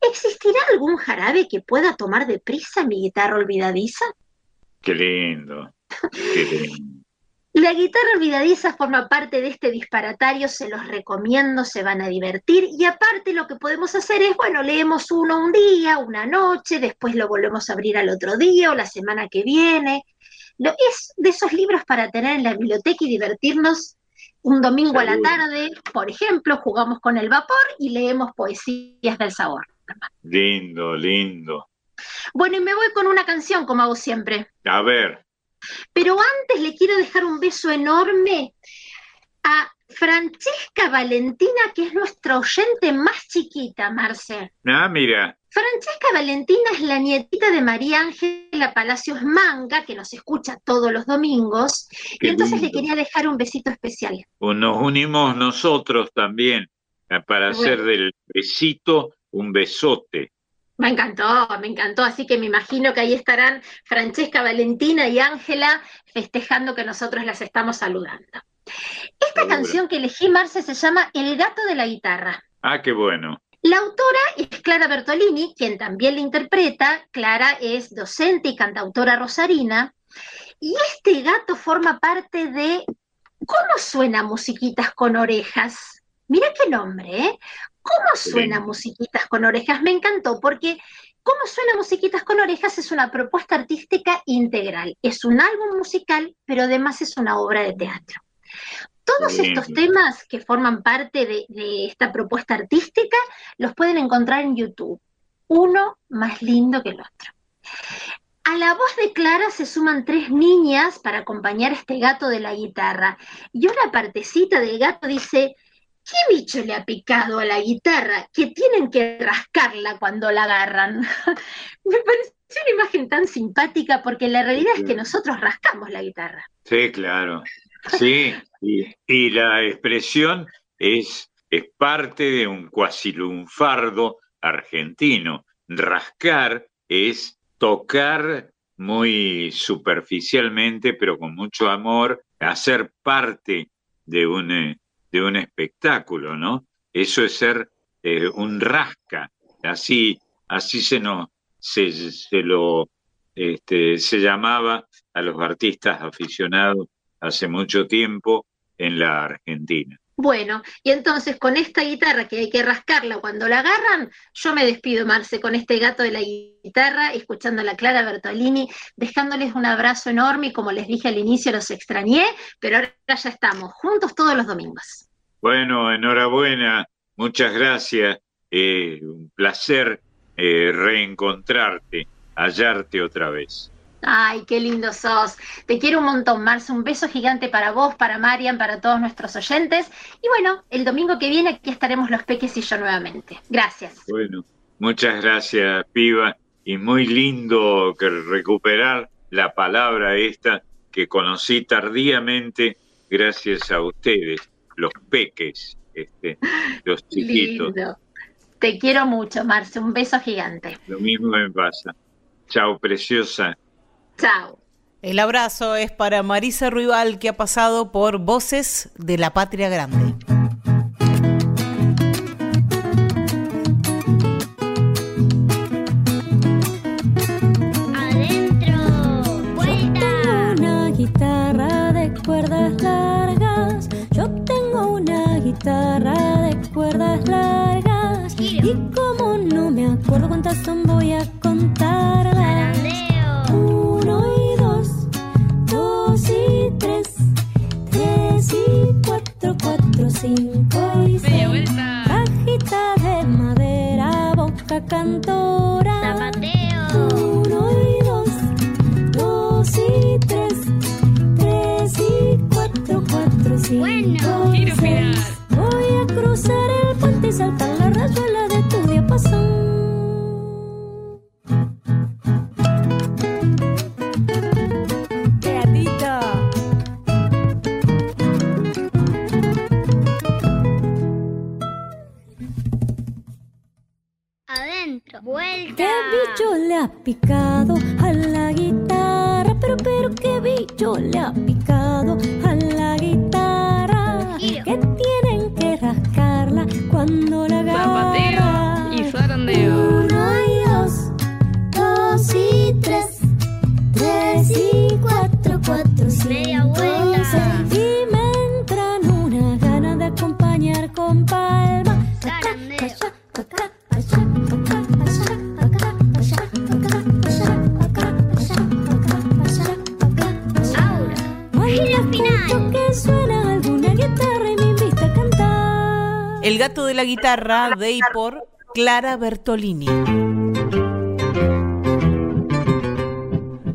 ¿Existirá algún jarabe que pueda tomar deprisa mi guitarra olvidadiza? Qué lindo, qué lindo. La guitarra olvidadiza forma parte de este disparatario, se los recomiendo, se van a divertir y aparte lo que podemos hacer es, bueno, leemos uno un día, una noche, después lo volvemos a abrir al otro día o la semana que viene. Lo, es de esos libros para tener en la biblioteca y divertirnos un domingo a la tarde, por ejemplo, jugamos con el vapor y leemos poesías del sabor. Lindo, lindo. Bueno, y me voy con una canción, como hago siempre. A ver. Pero antes le quiero dejar un beso enorme a Francesca Valentina, que es nuestra oyente más chiquita, Marce. Ah, mira. Francesca Valentina es la nietita de María Ángela Palacios Manga, que nos escucha todos los domingos, y entonces le quería dejar un besito especial. Nos unimos nosotros también eh, para hacer del besito un besote. Me encantó, me encantó. Así que me imagino que ahí estarán Francesca, Valentina y Ángela festejando que nosotros las estamos saludando. Esta canción que elegí, Marce, se llama El gato de la guitarra. Ah, qué bueno. La autora es Clara Bertolini, quien también la interpreta. Clara es docente y cantautora rosarina. Y este gato forma parte de ¿Cómo suena musiquitas con orejas? Mira qué nombre, ¿eh? ¿Cómo suena Musiquitas con Orejas? Me encantó porque ¿Cómo suena Musiquitas con Orejas? Es una propuesta artística integral. Es un álbum musical, pero además es una obra de teatro. Todos estos temas que forman parte de, de, esta propuesta artística los pueden encontrar en YouTube. Uno más lindo que el otro. A la voz de Clara se suman tres niñas para acompañar a este gato de la guitarra. Y una partecita del gato dice, ¿Qué bicho le ha picado a la guitarra que tienen que rascarla cuando la agarran? Me parece una imagen tan simpática porque la realidad es que nosotros rascamos la guitarra. Sí, claro. Sí, y, la expresión es, es parte de un cuasilunfardo argentino. Rascar es tocar muy superficialmente, pero con mucho amor, hacer parte de un eh, de un espectáculo, ¿no? Eso es ser eh, un rasca, así, así se nos, se, se lo, este, se llamaba a los artistas aficionados hace mucho tiempo en la Argentina. Bueno, y entonces con esta guitarra que hay que rascarla cuando la agarran, yo me despido, Marce, con este gato de la guitarra, escuchando a la Clara Bertolini, dejándoles un abrazo enorme y como les dije al inicio, los extrañé, pero ahora ya estamos juntos todos los domingos. Bueno, enhorabuena, muchas gracias, eh, un placer eh, reencontrarte, hallarte otra vez. Ay, qué lindo sos. Te quiero un montón, Marce. Un beso gigante para vos, para Marian, para todos nuestros oyentes. Y bueno, el domingo que viene aquí estaremos los Peques y yo nuevamente. Gracias. Bueno, muchas gracias, Piva. Y muy lindo que recuperar la palabra esta que conocí tardíamente gracias a ustedes, los peques, este, los chiquitos. Lindo. Te quiero mucho, Marce. Un beso gigante. Lo mismo me pasa. Chao, preciosa. Chao. El abrazo es para Marisa Ruibal, que ha pasado por Voces de la Patria Grande. Adentro, vuelta. Una guitarra de cuerdas largas. Yo tengo una guitarra de cuerdas largas. Y como no me acuerdo cuántas son, voy a contarlas. 4, 5 y 6. Cajita de madera, boca cantora. Zapateo. Uno y dos, dos y tres, tres y cuatro, cuatro, cinco. Bueno, y seis. Voy a cruzar el puente y saltar la rayuela de tu diapasón. Bicho le ha picado a la guitarra de y por Clara Bertolini.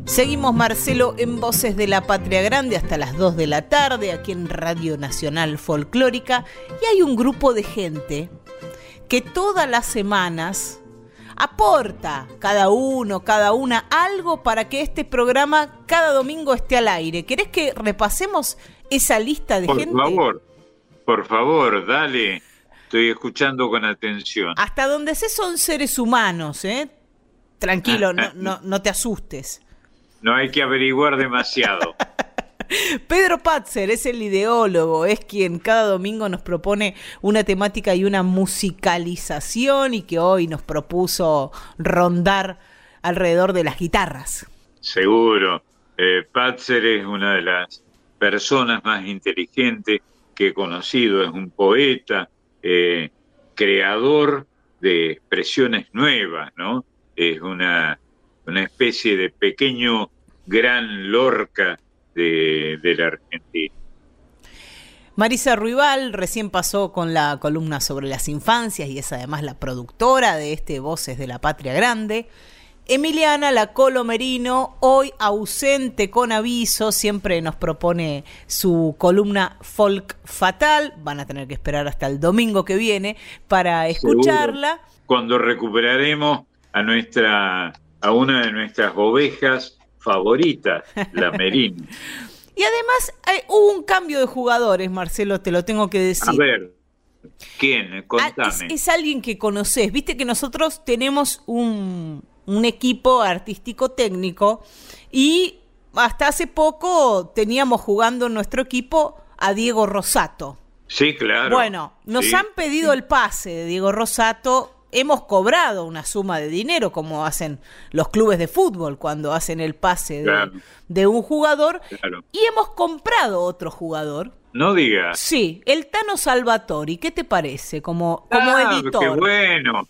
Seguimos Marcelo en Voces de la Patria Grande hasta las 2 de la tarde aquí en Radio Nacional Folclórica y hay un grupo de gente que todas las semanas aporta cada uno, cada una algo para que este programa cada domingo esté al aire. ¿Querés que repasemos esa lista de Por gente? favor, por favor, dale. Estoy escuchando con atención. Hasta donde sé son seres humanos, ¿eh? Tranquilo, no, no, no te asustes. No hay que averiguar demasiado. Pedro Patzer es el ideólogo, es quien cada domingo nos propone una temática y una musicalización y que hoy nos propuso rondar alrededor de las guitarras. Seguro. Eh, Patzer es una de las personas más inteligentes que he conocido. Es un poeta, eh, creador de expresiones nuevas, ¿no? Es una, una especie de pequeño gran Lorca de, de la Argentina. Marisa Ruibal recién pasó con la columna sobre las infancias y es además la productora de este Voces de la Patria Grande. Emiliana La Merino, hoy ausente con aviso, siempre nos propone su columna Folk Fatal. Van a tener que esperar hasta el domingo que viene para escucharla. Cuando recuperaremos a nuestra a una de nuestras ovejas favoritas, la Merino. Y además hay, hubo un cambio de jugadores, Marcelo, te lo tengo que decir. A ver, ¿quién? Ah, Contame. es, es alguien que conoces. Viste que nosotros tenemos un, un equipo artístico técnico y hasta hace poco teníamos jugando en nuestro equipo a Diego Rosato. Sí, claro. Bueno, nos Sí. han pedido el pase de Diego Rosato. Hemos cobrado una suma de dinero, como hacen los clubes de fútbol cuando hacen el pase de, un jugador. Claro. Y hemos comprado otro jugador. No digas. Sí, el Tano Salvatori. ¿Qué te parece como, como Ah, editor? Qué bueno.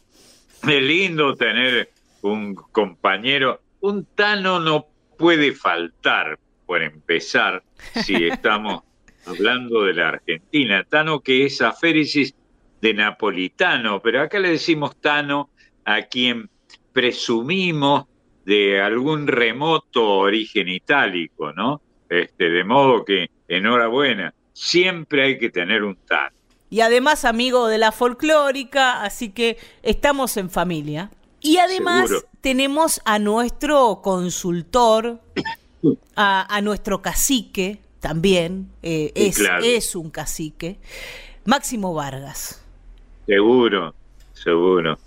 Es lindo tener un compañero. Un Tano no puede faltar, por empezar, si estamos hablando de la Argentina. Tano que es aféresis de napolitano, pero acá le decimos Tano a quien presumimos de algún remoto origen itálico, ¿no? Este, de modo que, enhorabuena, siempre hay que tener un tango. Y además amigo de la folclórica, así que estamos en familia. Y además Seguro. tenemos a nuestro consultor, a, a nuestro cacique también, eh, es, claro. es un cacique, Máximo Vargas. Seguro, seguro.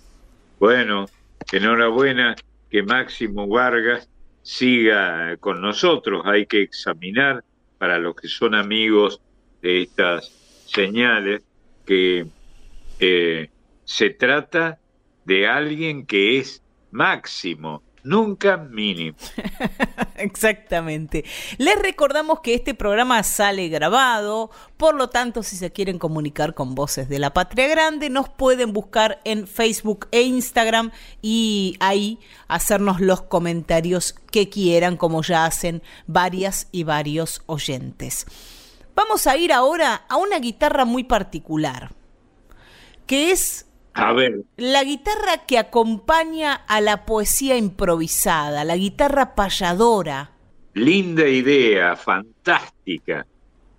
Bueno, enhorabuena que Máximo Vargas siga con nosotros. Hay que examinar para los que son amigos de estas señales que eh, se trata de alguien que es máximo, nunca mínimo. Exactamente. Les recordamos que este programa sale grabado, por lo tanto, si se quieren comunicar con Voces de la Patria Grande, nos pueden buscar en Facebook e Instagram y ahí hacernos los comentarios que quieran, como ya hacen varias y varios oyentes. Vamos a ir ahora a una guitarra muy particular, que es A ver, la guitarra que acompaña a la poesía improvisada, la guitarra payadora. linda idea, fantástica.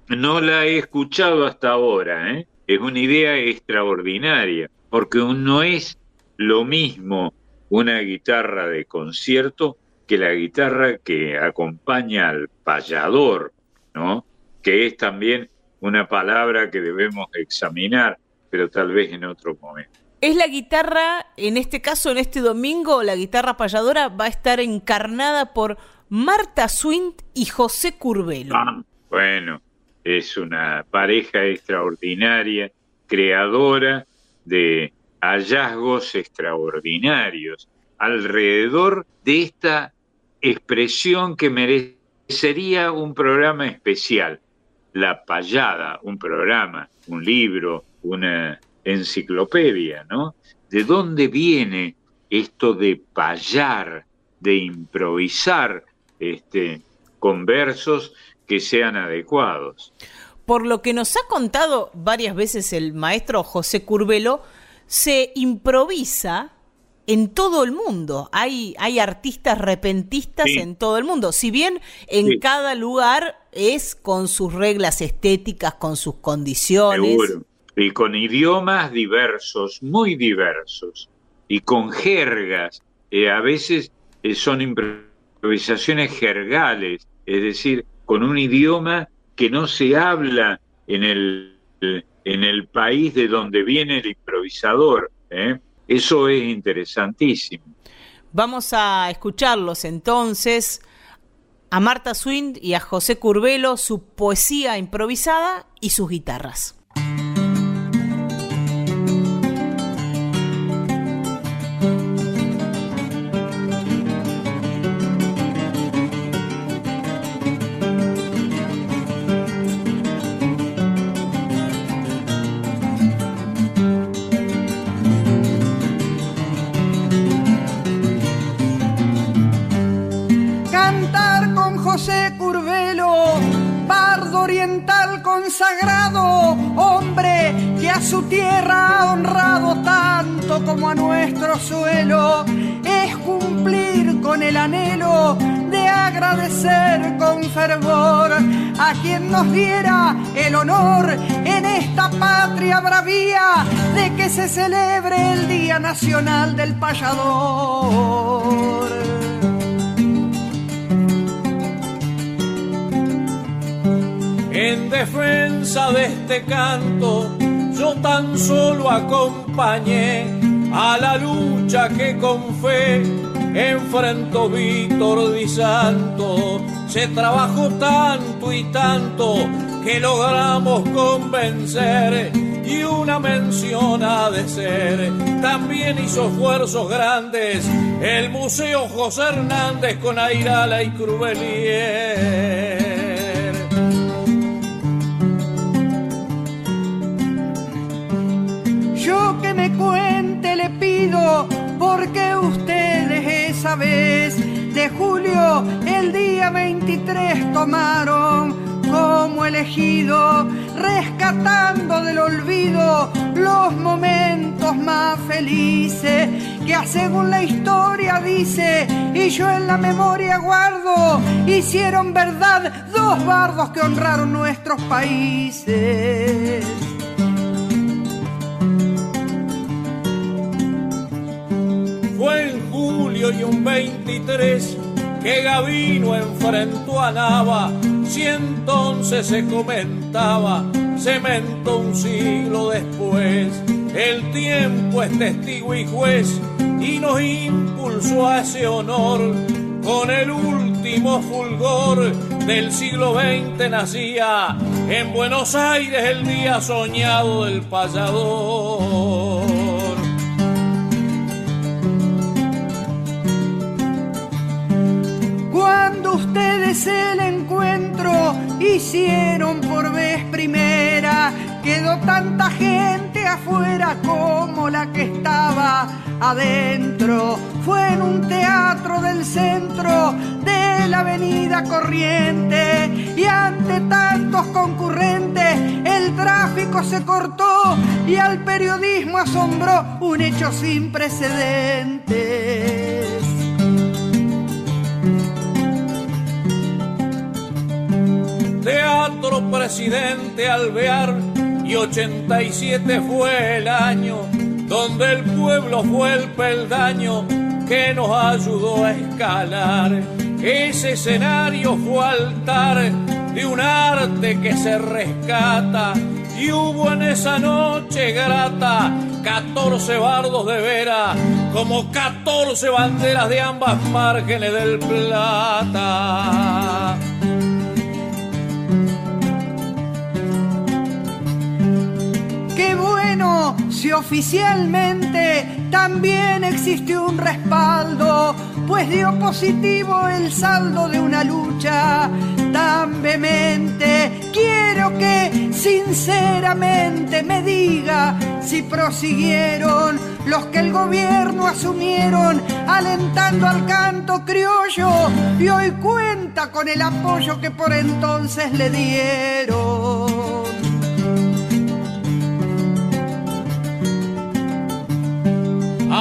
No la he escuchado hasta ahora, ¿eh? Es una idea extraordinaria, porque no es lo mismo una guitarra de concierto que la guitarra que acompaña al payador, ¿no? Que es también una palabra que debemos examinar, pero tal vez en otro momento. Es la guitarra, en este caso, en este domingo, la guitarra payadora va a estar encarnada por Marta Swint y José Curbelo. Ah, bueno, es una pareja extraordinaria, creadora de hallazgos extraordinarios alrededor de esta expresión que merecería un programa especial. La payada, un programa, un libro, una enciclopedia, ¿no? ¿De dónde viene esto de payar, de improvisar este, con versos que sean adecuados? Por lo que nos ha contado varias veces el maestro José Curbelo, se improvisa en todo el mundo. Hay, hay artistas repentistas Sí. en todo el mundo. Si bien en Sí. cada lugar es con sus reglas estéticas, con sus condiciones. Seguro. Y con idiomas diversos, muy diversos, y con jergas. eh, a veces eh, son improvisaciones jergales, es decir, con un idioma que no se habla en el, en el país de donde viene el improvisador. ¿eh? Eso es interesantísimo. Vamos a escucharlos entonces a Marta Swint y a José Curbelo, su poesía improvisada y sus guitarras. José Curvelo, pardo oriental consagrado, hombre que a su tierra ha honrado tanto como a nuestro suelo, es cumplir con el anhelo de agradecer con fervor a quien nos diera el honor en esta patria bravía de que se celebre el Día Nacional del Payador. En defensa de este canto, yo tan solo acompañé a la lucha que con fe enfrentó Víctor Di Santo. Se trabajó tanto y tanto que logramos convencer y una mención ha de ser. También hizo esfuerzos grandes el Museo José Hernández con Airala y Crubelier. Me cuente le pido porque ustedes esa vez de julio el día 23 tomaron como elegido, rescatando del olvido los momentos más felices que según la historia dice, y yo en la memoria guardo, hicieron verdad dos bardos que honraron nuestros países. y un 23 que Gavino enfrentó a Nava, si entonces se comentaba, cemento un siglo después. El tiempo es testigo y juez y nos impulsó a ese honor. Con el último fulgor del siglo XX nacía en Buenos Aires el día soñado del payador. Ustedes el encuentro hicieron por vez primera, quedó tanta gente afuera como la que estaba adentro. Fue en un teatro del centro de la avenida Corriente y ante tantos concurrentes el tráfico se cortó y al periodismo asombró un hecho sin precedentes. Teatro Presidente Alvear y 87 fue el año donde el pueblo fue el peldaño que nos ayudó a escalar. Ese escenario fue altar de un arte que se rescata y hubo en esa noche grata 14 bardos de vera, como 14 banderas de ambas márgenes del plata. Si oficialmente también existe un respaldo, pues dio positivo el saldo de una lucha tan vehemente. Quiero que sinceramente me diga si prosiguieron los que el gobierno asumieron alentando al canto criollo y hoy cuenta con el apoyo que por entonces le dieron.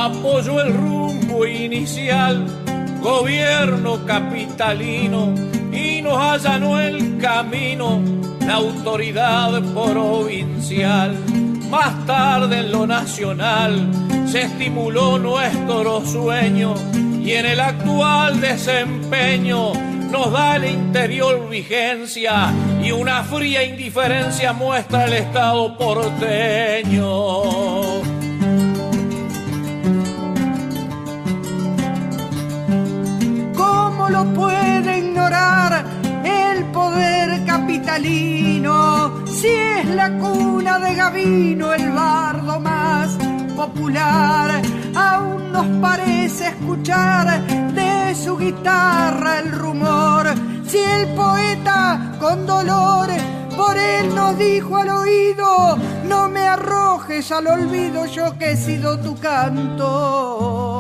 Apoyó el rumbo inicial, gobierno capitalino, y nos allanó el camino la autoridad provincial. Más tarde en lo nacional se estimuló nuestro sueño y en el actual desempeño nos da el interior vigencia y una fría indiferencia muestra el estado porteño. ¿Cómo lo puede ignorar el poder capitalino? Si es la cuna de Gavino, el bardo más popular, aún nos parece escuchar de su guitarra el rumor. Si el poeta con dolor por él nos dijo al oído, no me arrojes al olvido yo que he sido tu cantor.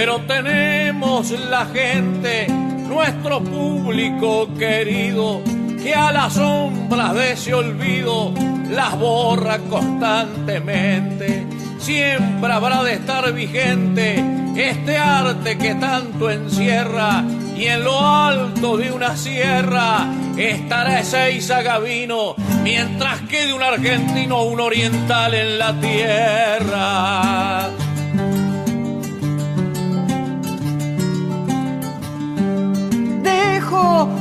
Pero tenemos la gente, nuestro público querido, que a las sombras de ese olvido las borra constantemente. Siempre habrá de estar vigente este arte que tanto encierra y en lo alto de una sierra estará ese Gavino mientras quede un argentino un oriental en la tierra.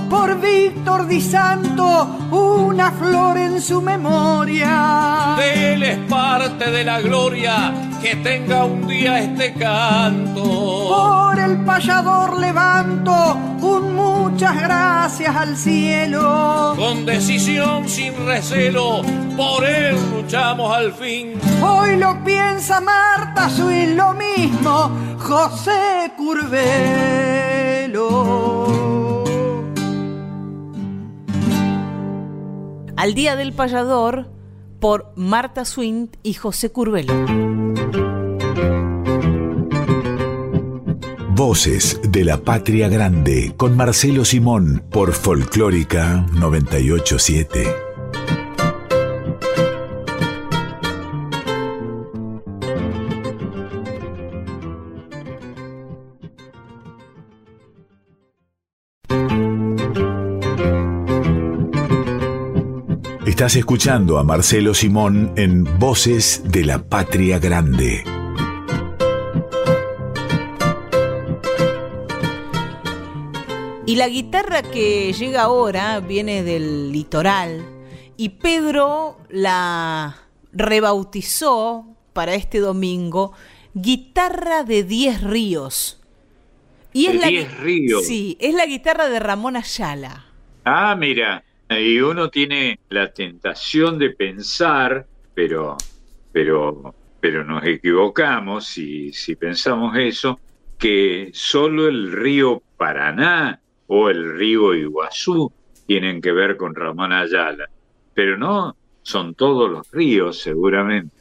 Por Víctor Di Santo una flor en su memoria. De él es parte de la gloria que tenga un día este canto. Por el payador levanto un muchas gracias al cielo. Con decisión sin recelo, por él luchamos al fin. Hoy lo piensa Marta Suil, lo mismo José Curvelo. Al Día del Payador por Marta Swint y José Curvelo. Voces de la Patria Grande con Marcelo Simón por Folclórica 987. Estás escuchando a Marcelo Simón en Voces de la Patria Grande. Y la guitarra que llega ahora viene del litoral y Pedro la rebautizó para este domingo Guitarra de Diez Ríos. Y es la, Ríos. Sí, es la guitarra de Ramón Ayala. Ah, mira, y uno tiene la tentación de pensar, pero, pero, pero nos equivocamos si, pensamos eso, que solo el río Paraná o el río Iguazú tienen que ver con Ramón Ayala, pero no son todos los ríos seguramente.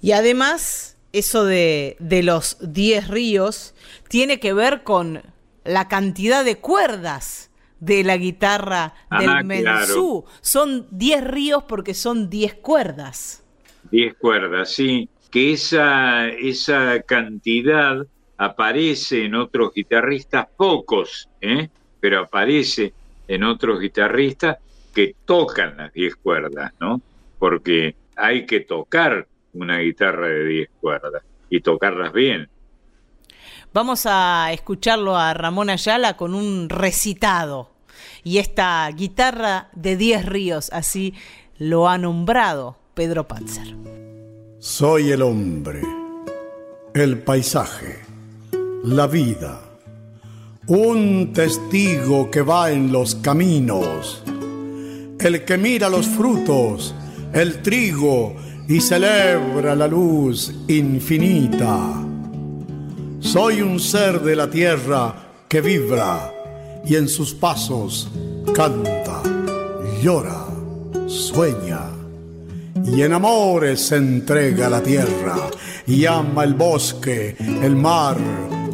Y además, eso de, de los 10 ríos tiene que ver con la cantidad de cuerdas de la guitarra del Ah, Mensú. Son 10 ríos porque son 10 cuerdas. 10 cuerdas, sí, que esa, esa cantidad aparece en otros guitarristas, pocos, ¿eh? pero aparece en otros guitarristas que tocan las 10 cuerdas, ¿no? Porque hay que tocar una guitarra de 10 cuerdas y tocarlas bien. Vamos a escucharlo a Ramón Ayala con un recitado. Y esta guitarra de 10 ríos, así lo ha nombrado Pedro Panzer. Soy el hombre, el paisaje, la vida, un testigo que va en los caminos, el que mira los frutos, el trigo y celebra la luz infinita. Soy un ser de la tierra que vibra y en sus pasos canta, llora, sueña y en amores se entrega la tierra y ama el bosque, el mar,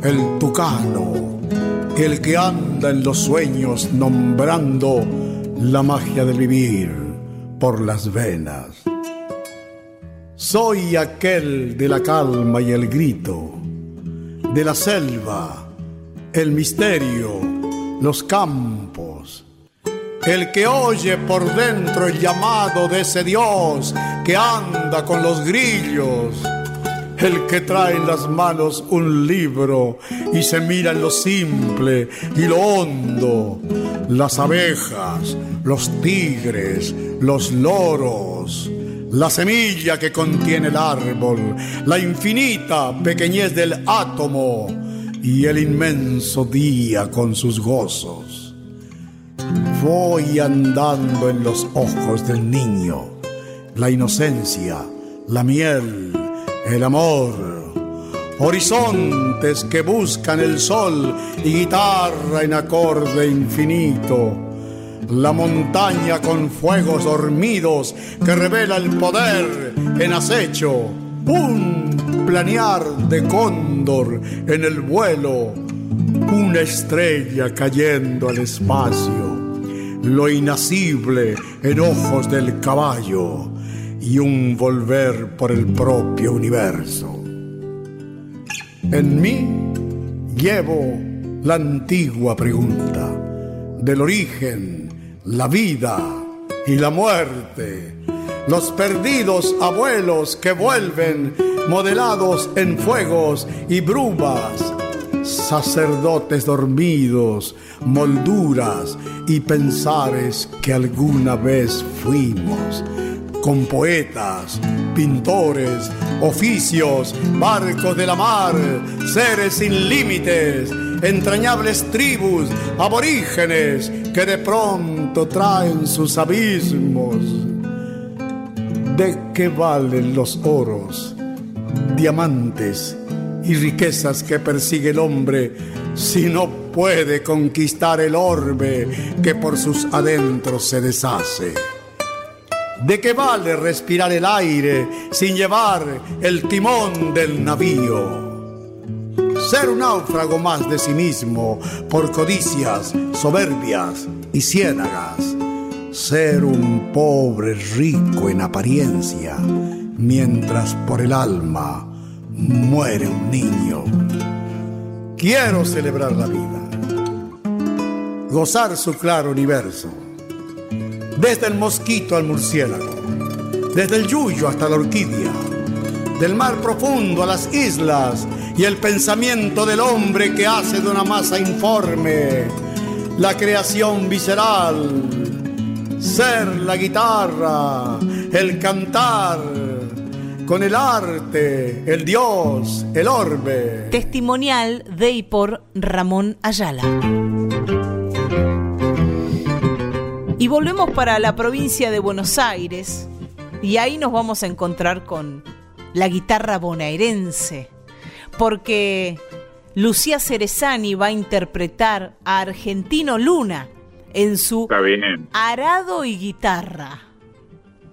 el tucano, el que anda en los sueños nombrando la magia del vivir por las venas. Soy aquel de la calma y el grito, de la selva, el misterio, los campos, el que oye por dentro el llamado de ese Dios que anda con los grillos, el que trae en las manos un libro y se mira en lo simple y lo hondo, las abejas, los tigres, los loros, la semilla que contiene el árbol, la infinita pequeñez del átomo y el inmenso día con sus gozos. Voy andando en los ojos del niño, la inocencia, la miel, el amor, horizontes que buscan el sol y guitarra en acorde infinito, la montaña con fuegos dormidos que revela el poder en acecho, un planear de cóndor en el vuelo, una estrella cayendo al espacio, lo inacible en ojos del caballo y un volver por el propio universo. En mí llevo la antigua pregunta del origen, la vida y la muerte, los perdidos abuelos que vuelven modelados en fuegos y brumas, sacerdotes dormidos, molduras y pensares que alguna vez fuimos. Con poetas, pintores, oficios, barcos de la mar, seres sin límites, entrañables tribus, aborígenes que de pronto traen sus abismos. ¿De qué valen los oros, diamantes y riquezas que persigue el hombre si no puede conquistar el orbe que por sus adentros se deshace? ¿De qué vale respirar el aire sin llevar el timón del navío? Ser un náufrago más de sí mismo por codicias, soberbias y ciénagas. Ser un pobre rico en apariencia, mientras por el alma muere un niño. Quiero celebrar la vida, gozar su claro universo desde el mosquito al murciélago, desde el yuyo hasta la orquídea, del mar profundo a las islas y el pensamiento del hombre que hace de una masa informe la creación visceral, ser la guitarra, el cantar, con el arte, el Dios, el orbe. Testimonial de y por Ramón Ayala. Y volvemos para la provincia de Buenos Aires y ahí nos vamos a encontrar con la guitarra bonaerense, porque Lucía Cerezani va a interpretar a Argentino Luna en su arado y guitarra.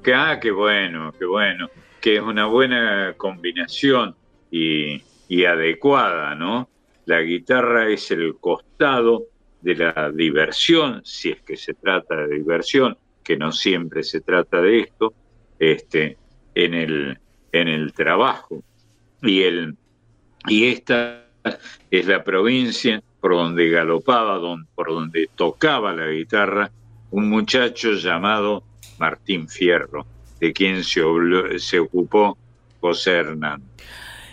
Que, ah, qué bueno, qué bueno. Que es una buena combinación y, y adecuada, ¿no? La guitarra es el costado de la diversión, si es que se trata de diversión, que no siempre se trata de esto, este, en el, en el trabajo. Y, el, y esta es la provincia por donde galopaba, don- por donde tocaba la guitarra, un muchacho llamado Martín Fierro, de quien se, ocupó José Hernán.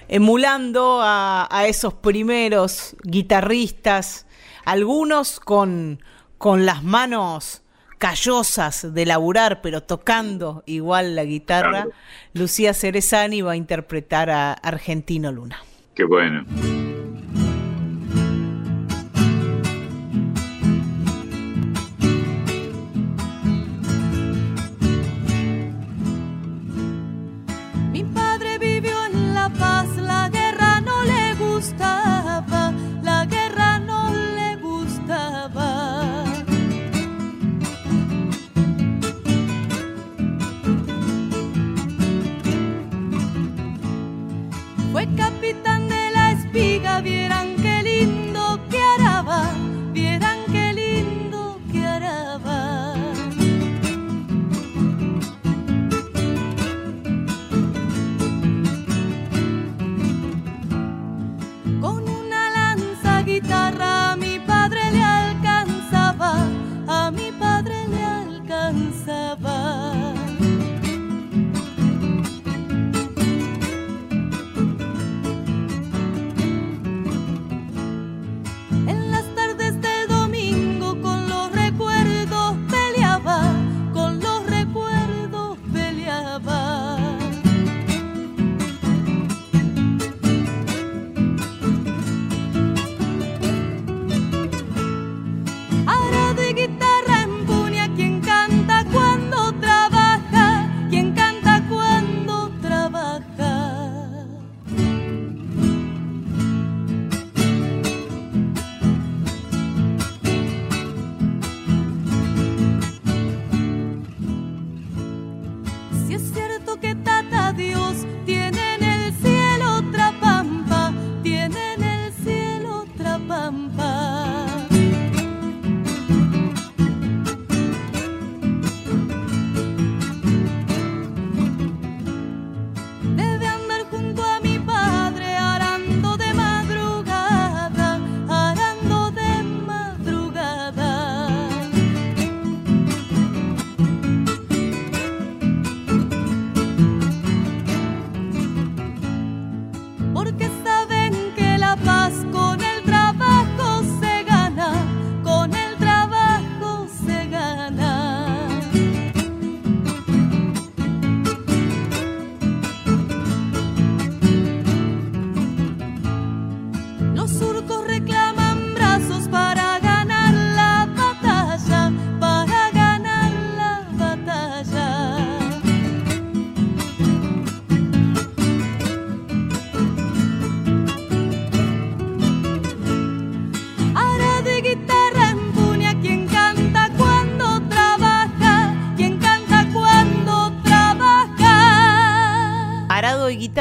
emulando a, a esos primeros guitarristas, algunos con, con las manos callosas de laburar, pero tocando igual la guitarra, Claro. Lucía Cerezani va a interpretar a Argentino Luna. Qué bueno.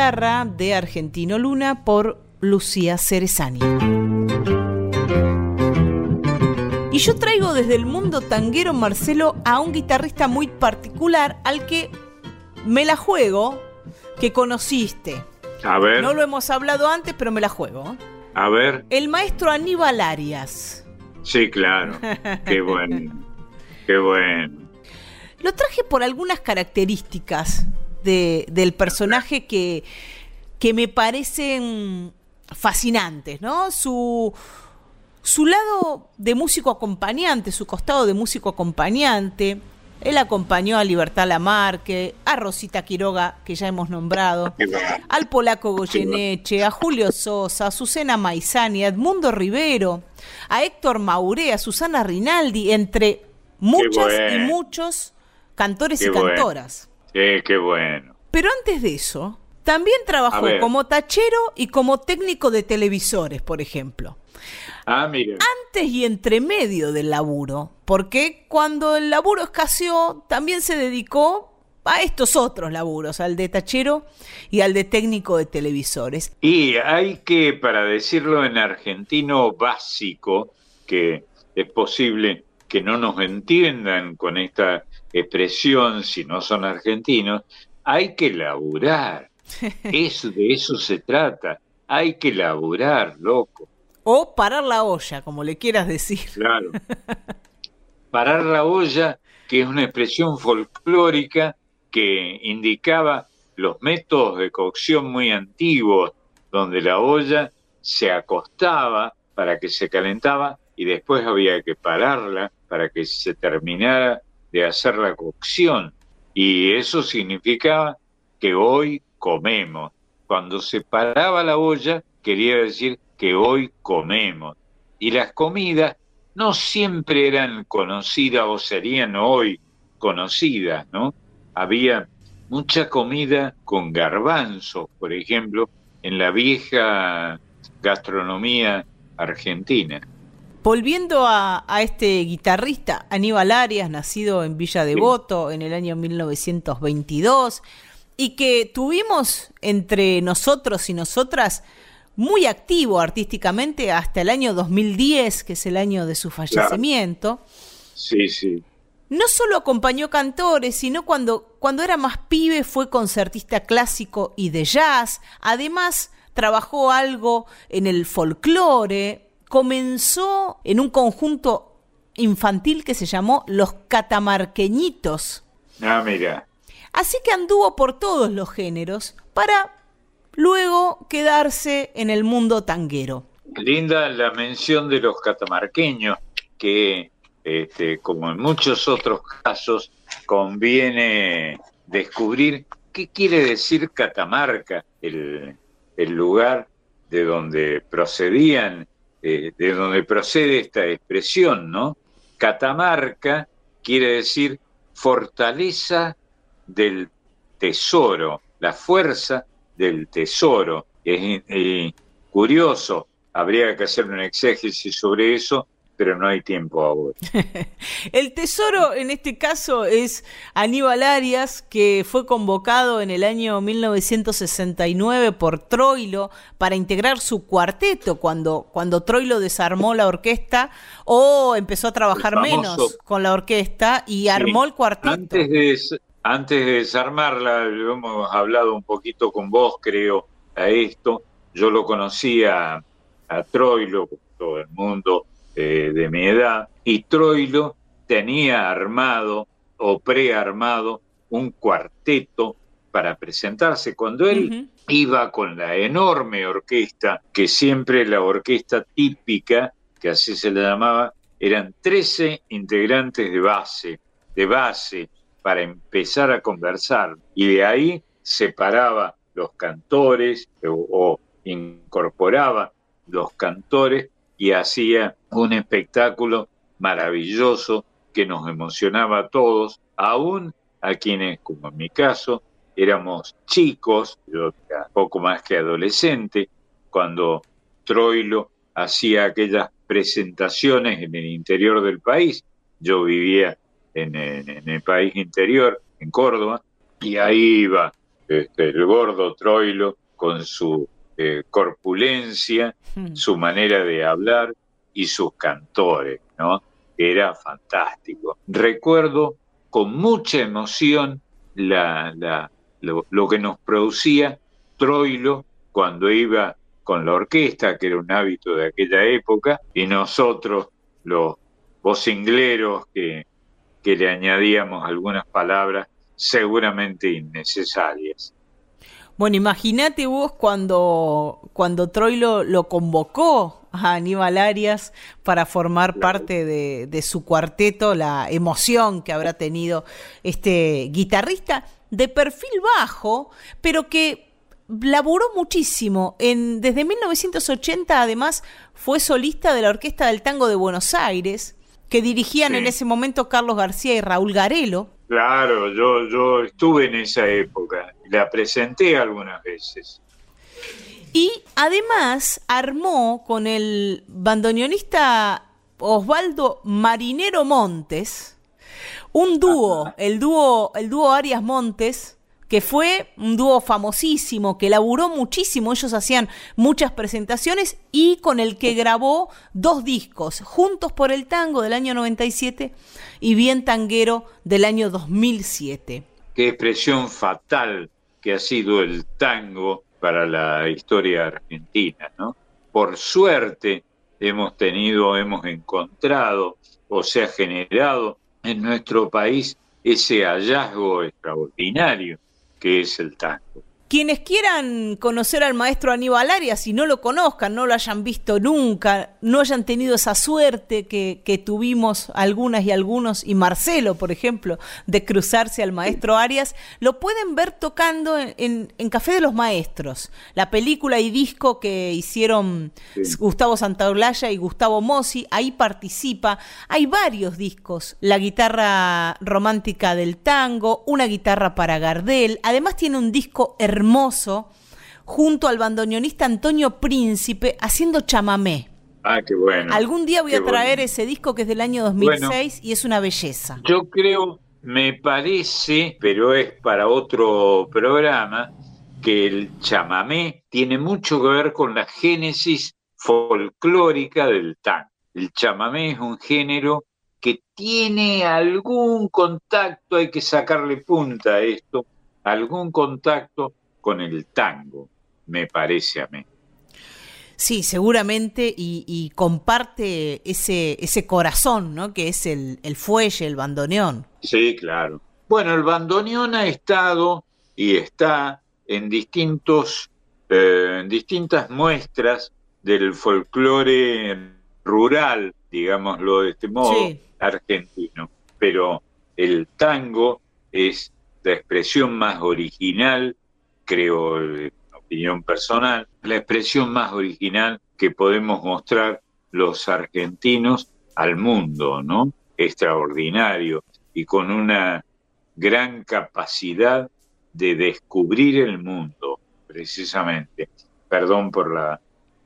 Guitarra de Argentino Luna por Lucía Cerezani. Y yo traigo desde el mundo tanguero, Marcelo, a un guitarrista muy particular al que me la juego, que conociste. A ver, No lo hemos hablado antes, pero me la juego. a ver. El maestro Aníbal Arias. Sí, claro. Qué bueno. Qué bueno. lo traje por algunas características de- del personaje que, que me parecen fascinantes, ¿no? Su, su lado de músico acompañante, su costado de músico acompañante. Él acompañó a Libertad Lamarque, a Rosita Quiroga, que ya hemos nombrado, al polaco Goyeneche, a Julio Sosa, a Susana Maizani, a Edmundo Rivero, a Héctor Mauré, a Susana Rinaldi, entre muchas y muchos cantores y cantoras. Sí, qué bueno. Pero antes de eso, también trabajó como tachero y como técnico de televisores, por ejemplo. Ah, mire. Antes y entre medio del laburo, porque cuando el laburo escaseó, también se dedicó a estos otros laburos, al de tachero y al de técnico de televisores. Y hay que, para decirlo en argentino básico, que es posible que no nos entiendan con esta expresión si no son argentinos, hay que laburar. Eso, de eso se trata. Hay que laburar, loco. O parar la olla, como le quieras decir. Claro. Parar la olla, que es una expresión folclórica que indicaba los métodos de cocción muy antiguos, donde la olla se acostaba para que se calentaba y después había que pararla para que se terminara de hacer la cocción. Y eso significaba que hoy comemos. Cuando se paraba la olla, quería decir que hoy comemos. Y las comidas no siempre eran conocidas o serían hoy conocidas, ¿no? Había mucha comida con garbanzos, por ejemplo, en la vieja gastronomía argentina. Volviendo a, a este guitarrista, Aníbal Arias, nacido en Villa Devoto en el año 1922, y que tuvimos entre nosotros y nosotras muy activo artísticamente hasta el año 2010, que es el año de su fallecimiento. Sí, sí. No solo acompañó cantores, sino cuando, cuando era más pibe fue concertista clásico y de jazz. Además, trabajó algo en el folclore. Comenzó en un conjunto infantil que se llamó Los Catamarqueñitos. Ah, mira. Así que anduvo por todos los géneros para luego quedarse en el mundo tanguero. Linda la mención de los catamarqueños, que este, como en muchos otros casos, conviene descubrir qué quiere decir Catamarca, el, el lugar de donde procedían, eh, de donde procede esta expresión, ¿no? Catamarca quiere decir fortaleza del tesoro, la fuerza del tesoro. Es eh, curioso, habría que hacer un exégesis sobre eso, pero no hay tiempo ahora. El tesoro en este caso es Aníbal Arias, que fue convocado en el año 1969 por Troilo para integrar su cuarteto cuando, cuando Troilo desarmó la orquesta o empezó a trabajar menos con la orquesta y armó el cuarteto. Antes de, antes de desarmarla, lo hemos hablado un poquito con vos, creo, a esto. Yo lo conocía a Troilo, todo el mundo eh, de mi edad, y Troilo tenía armado o prearmado un cuarteto para presentarse. Cuando él iba con la enorme orquesta, que siempre la orquesta típica, que así se le llamaba, eran 13 integrantes de base, de base, para empezar a conversar. Y de ahí separaba los cantores o, o incorporaba los cantores y hacía un espectáculo maravilloso que nos emocionaba a todos, aún a quienes, como en mi caso, éramos chicos, yo era poco más que adolescente, cuando Troilo hacía aquellas presentaciones en el interior del país. Yo vivía en, el país interior, en Córdoba, y ahí iba este, el gordo Troilo con su eh, corpulencia, su manera de hablar y sus cantores, ¿no? Era fantástico. Recuerdo con mucha emoción la, la- lo, lo que nos producía Troilo cuando iba con la orquesta, que era un hábito de aquella época, y nosotros, los vocingleros que, que le añadíamos algunas palabras seguramente innecesarias. Bueno, imagínate vos cuando, cuando Troilo lo convocó a Aníbal Arias para formar parte de, de, su cuarteto, la emoción que habrá tenido este guitarrista de perfil bajo, pero que laburó muchísimo. En, desde 1980 además fue solista de la Orquesta del Tango de Buenos Aires, que dirigían Sí. en ese momento Carlos García y Raúl Garelo. Claro, yo, yo estuve en esa época, la presenté algunas veces. Y además armó con el bandoneonista Osvaldo Marinero Montes un dúo, el dúo, el dúo Arias Montes, que fue un dúo famosísimo, que laburó muchísimo, ellos hacían muchas presentaciones y con el que grabó dos discos, Juntos por el Tango del año 97 y Bien Tanguero del año 2007. Qué expresión fatal que ha sido el tango para la historia argentina, ¿no? Por suerte hemos tenido, hemos encontrado o se ha generado en nuestro país ese hallazgo extraordinario que es el tango. Quienes quieran conocer al maestro Aníbal Arias, si no lo conozcan, no lo hayan visto nunca, no hayan tenido esa suerte que, que tuvimos algunas y algunos, y Marcelo, por ejemplo, de cruzarse al maestro Arias, lo pueden ver tocando en, en- en Café de los Maestros, la película y disco que hicieron Gustavo Santaolalla y Gustavo Mossi, ahí participa. Hay varios discos, la guitarra romántica del tango, una guitarra para Gardel, además tiene un disco hermoso junto al bandoneonista Antonio Príncipe haciendo chamamé. Ah, qué bueno. Algún día voy a traer bueno. ese disco que es del año 2006 y es una belleza. Yo creo, me parece, pero es para otro programa, que el chamamé tiene mucho que ver con la génesis folclórica del tango. El chamamé es un género que tiene algún contacto, hay que sacarle punta a esto, algún contacto con el tango, me parece a mí. Sí, seguramente, y, y comparte ese, ese corazón, ¿no? Que es el, el fuelle, el bandoneón. Sí, claro. Bueno, el bandoneón ha estado y está en distintos, eh, en distintas muestras del folclore rural, digámoslo de este modo, Sí. argentino. Pero el tango es la expresión más original, creo, en opinión personal, la expresión más original que podemos mostrar los argentinos al mundo, ¿no? Extraordinario y con una gran capacidad de descubrir el mundo, precisamente. Perdón por la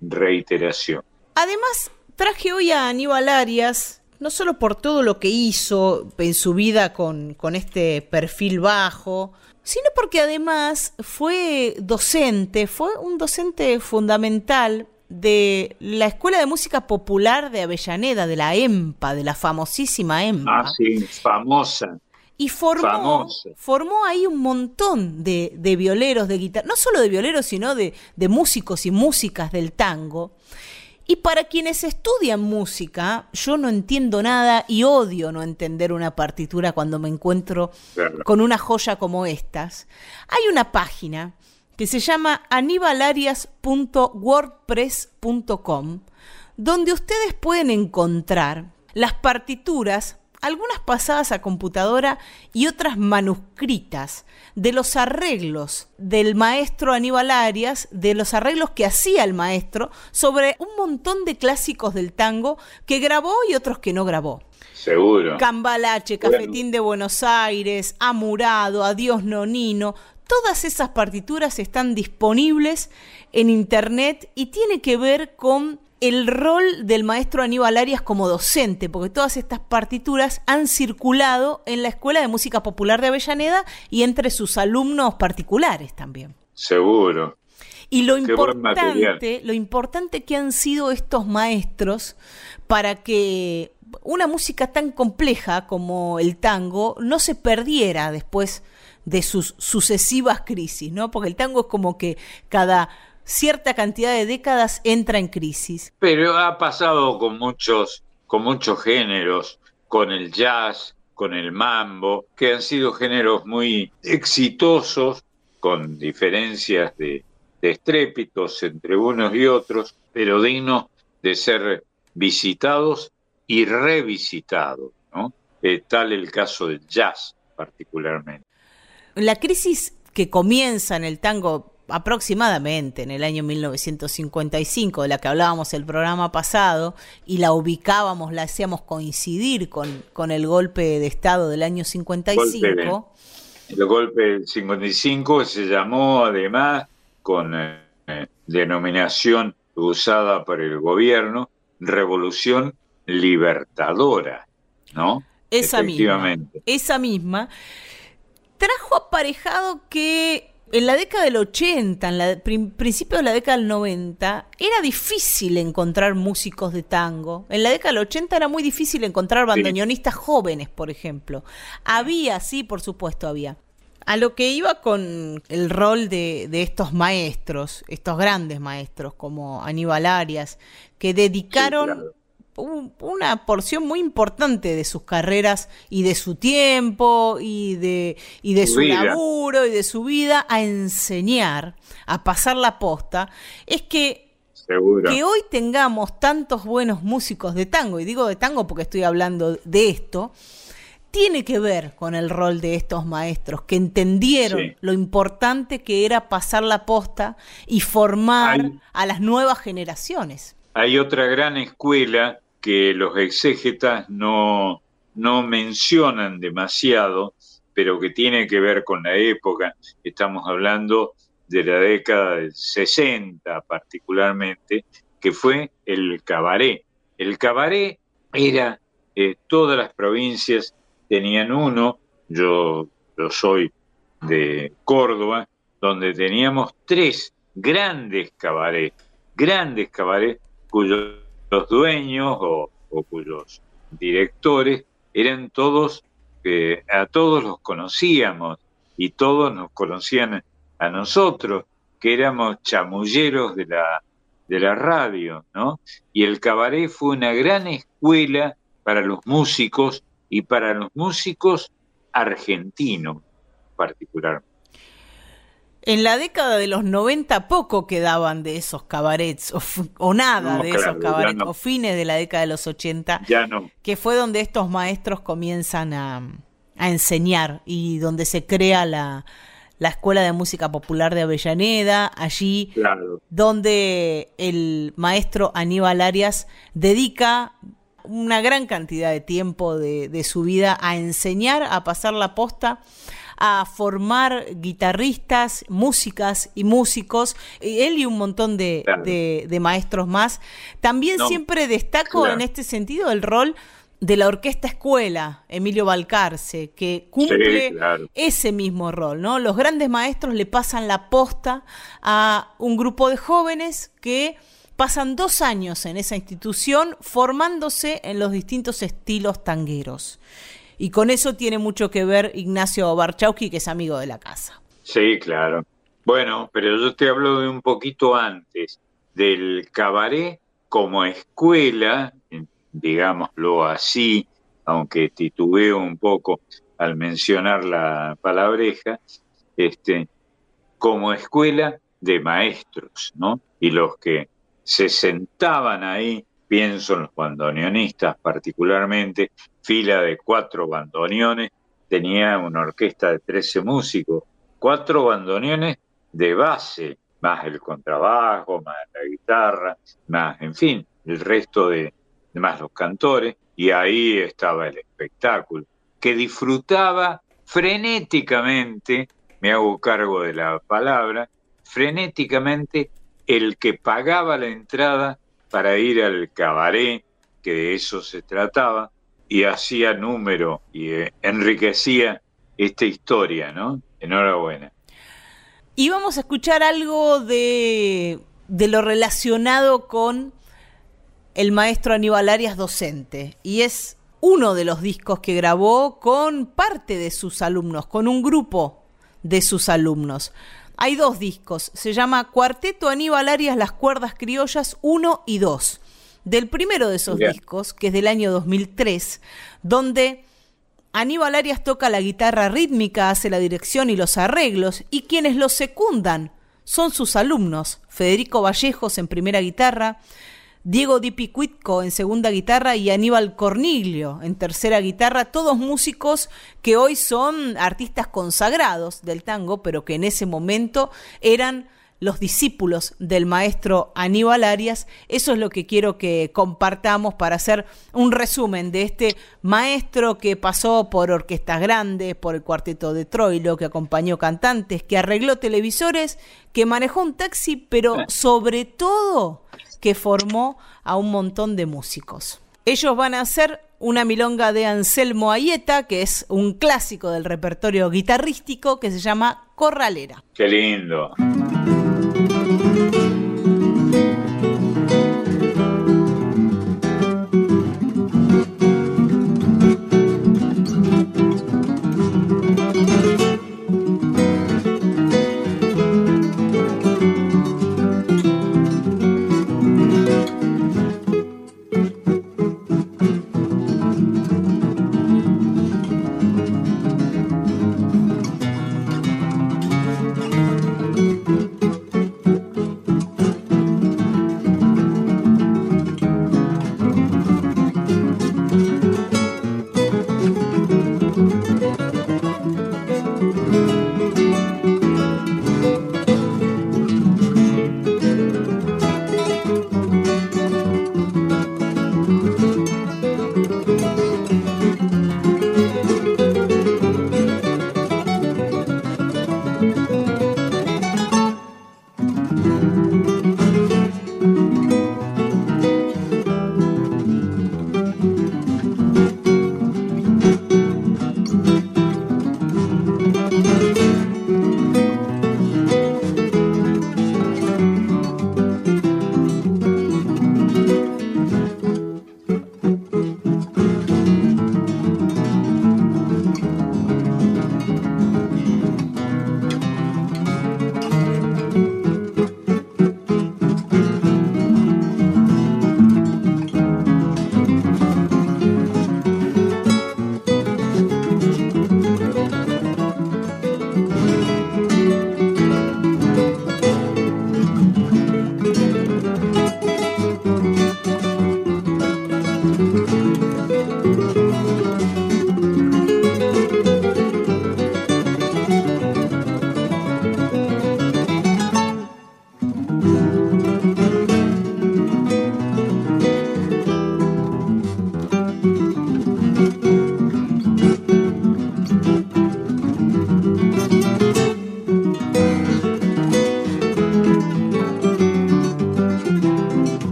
reiteración. Además, traje hoy a Aníbal Arias, no solo por todo lo que hizo en su vida con, con este perfil bajo, sino porque además fue docente, fue un docente fundamental de la Escuela de Música Popular de Avellaneda, de la EMPA, de la famosísima EMPA. Ah, sí, famosa. Y formó, Famosa. formó ahí un montón de, de violeros de guitarra, no solo de violeros, sino de, de músicos y músicas del tango. Y para quienes estudian música, yo no entiendo nada y odio no entender una partitura cuando me encuentro con una joya como estas. Hay una página que se llama anibalarias.wordpress.com donde ustedes pueden encontrar las partituras, algunas pasadas a computadora y otras manuscritas, de los arreglos del maestro Aníbal Arias, de los arreglos que hacía el maestro sobre un montón de clásicos del tango que grabó y otros que no grabó. Seguro. Cambalache, Cafetín de Buenos Aires, Amurado, Adiós Nonino, todas esas partituras están disponibles en internet y tiene que ver con el rol del maestro Aníbal Arias como docente, porque todas estas partituras han circulado en la Escuela de Música Popular de Avellaneda y entre sus alumnos particulares también. Seguro. Y lo importante, lo importante que han sido estos maestros para que una música tan compleja como el tango no se perdiera después de sus sucesivas crisis, ¿no? Porque el tango es como que cada cierta cantidad de décadas entra en crisis. Pero ha pasado con muchos, con muchos géneros, con el jazz, con el mambo, que han sido géneros muy exitosos, con diferencias de, de estrépitos entre unos y otros, pero dignos de ser visitados y revisitados, ¿no? Eh, tal el caso del jazz particularmente. La crisis que comienza en el tango aproximadamente en el año 1955, de la que hablábamos el programa pasado, y la ubicábamos, la hacíamos coincidir con, con el golpe de Estado del año 55. el golpe del 55 se llamó además con eh, denominación usada por el gobierno, Revolución Libertadora, ¿no? Esa misma. Esa misma. Trajo aparejado que en la década del 80, en la principio de la década del 90, era difícil encontrar músicos de tango. En la década del 80 era muy difícil encontrar bandoneonistas jóvenes, por ejemplo. Había, sí, por supuesto, había. A lo que iba con el rol de, de estos maestros, estos grandes maestros como Aníbal Arias, que dedicaron una porción muy importante de sus carreras y de su tiempo y de, y de su, laburo y de su vida a enseñar, a pasar la posta, es que, que hoy tengamos tantos buenos músicos de tango, y digo de tango porque estoy hablando de esto, tiene que ver con el rol de estos maestros que entendieron lo importante que era pasar la posta y formar a las nuevas generaciones. Hay otra gran escuela que los exégetas no, no mencionan demasiado, pero que tiene que ver con la época. Estamos hablando de la década del 60 particularmente, que fue el cabaret. El cabaret era, eh, todas las provincias tenían uno, yo, yo soy de Córdoba, donde teníamos tres grandes cabarets, grandes cabarets cuyos los dueños o, cuyos directores eran todos, eh, a todos los conocíamos y todos nos conocían a nosotros, que éramos chamulleros de la, de la radio, ¿no? Y el cabaret fue una gran escuela para los músicos y para los músicos argentinos particularmente. En la década de los 90 poco quedaban de esos cabarets, o, nada de esos cabarets, o fines de la década de los 80, ya no. que fue donde estos maestros comienzan a, enseñar y donde se crea la, Escuela de Música Popular de Avellaneda, allí donde el maestro Aníbal Arias dedica una gran cantidad de tiempo de, de su vida a enseñar, a pasar la posta a formar guitarristas, músicas y músicos, él y un montón de, de, maestros más. También siempre destaco en este sentido el rol de la Orquesta Escuela, Emilio Balcarce, que cumple ese mismo rol, ¿no? Los grandes maestros le pasan la posta a un grupo de jóvenes que pasan dos años en esa institución formándose en los distintos estilos tangueros. Y con eso tiene mucho que ver Ignacio Barchowski, que es amigo de la casa. Sí, claro. Bueno, pero yo te hablo de un poquito antes, del cabaret como escuela, digámoslo así, aunque titubeo un poco al mencionar la palabreja, este, como escuela de maestros, ¿no? Y los que se sentaban ahí, pienso en los bandoneonistas particularmente, fila de cuatro bandoneones, tenía una orquesta de 13 músicos, cuatro bandoneones de base, más el contrabajo, más la guitarra, más, en fin, el resto de, más los cantores, y ahí estaba el espectáculo, que disfrutaba frenéticamente, me hago cargo de la palabra, frenéticamente el que pagaba la entrada para ir al cabaret, que de eso se trataba, y hacía número y eh, enriquecía esta historia, ¿no? Enhorabuena. Y vamos a escuchar algo de, de lo relacionado con el maestro Aníbal Arias docente, y es uno de los discos que grabó con parte de sus alumnos, con un grupo de sus alumnos. Hay dos discos, se llama Cuarteto Aníbal Arias Las Cuerdas Criollas 1 y 2 del primero de esos discos, que es del año 2003, donde Aníbal Arias toca la guitarra rítmica, hace la dirección y los arreglos, y quienes lo secundan son sus alumnos, Federico Vallejos en primera guitarra, Diego Di Picuitco en segunda guitarra y Aníbal Cornilio en tercera guitarra, todos músicos que hoy son artistas consagrados del tango, pero que en ese momento eran los discípulos del maestro Aníbal Arias. Eso es lo que quiero que compartamos para hacer un resumen de este maestro que pasó por orquestas grandes, por el cuarteto de Troilo, que acompañó cantantes, que arregló televisores, que manejó un taxi, pero sobre todo que formó a un montón de músicos. Ellos van a hacer una milonga de Anselmo Ayeta, que es un clásico del repertorio guitarrístico que se llama Corralera. Qué lindo.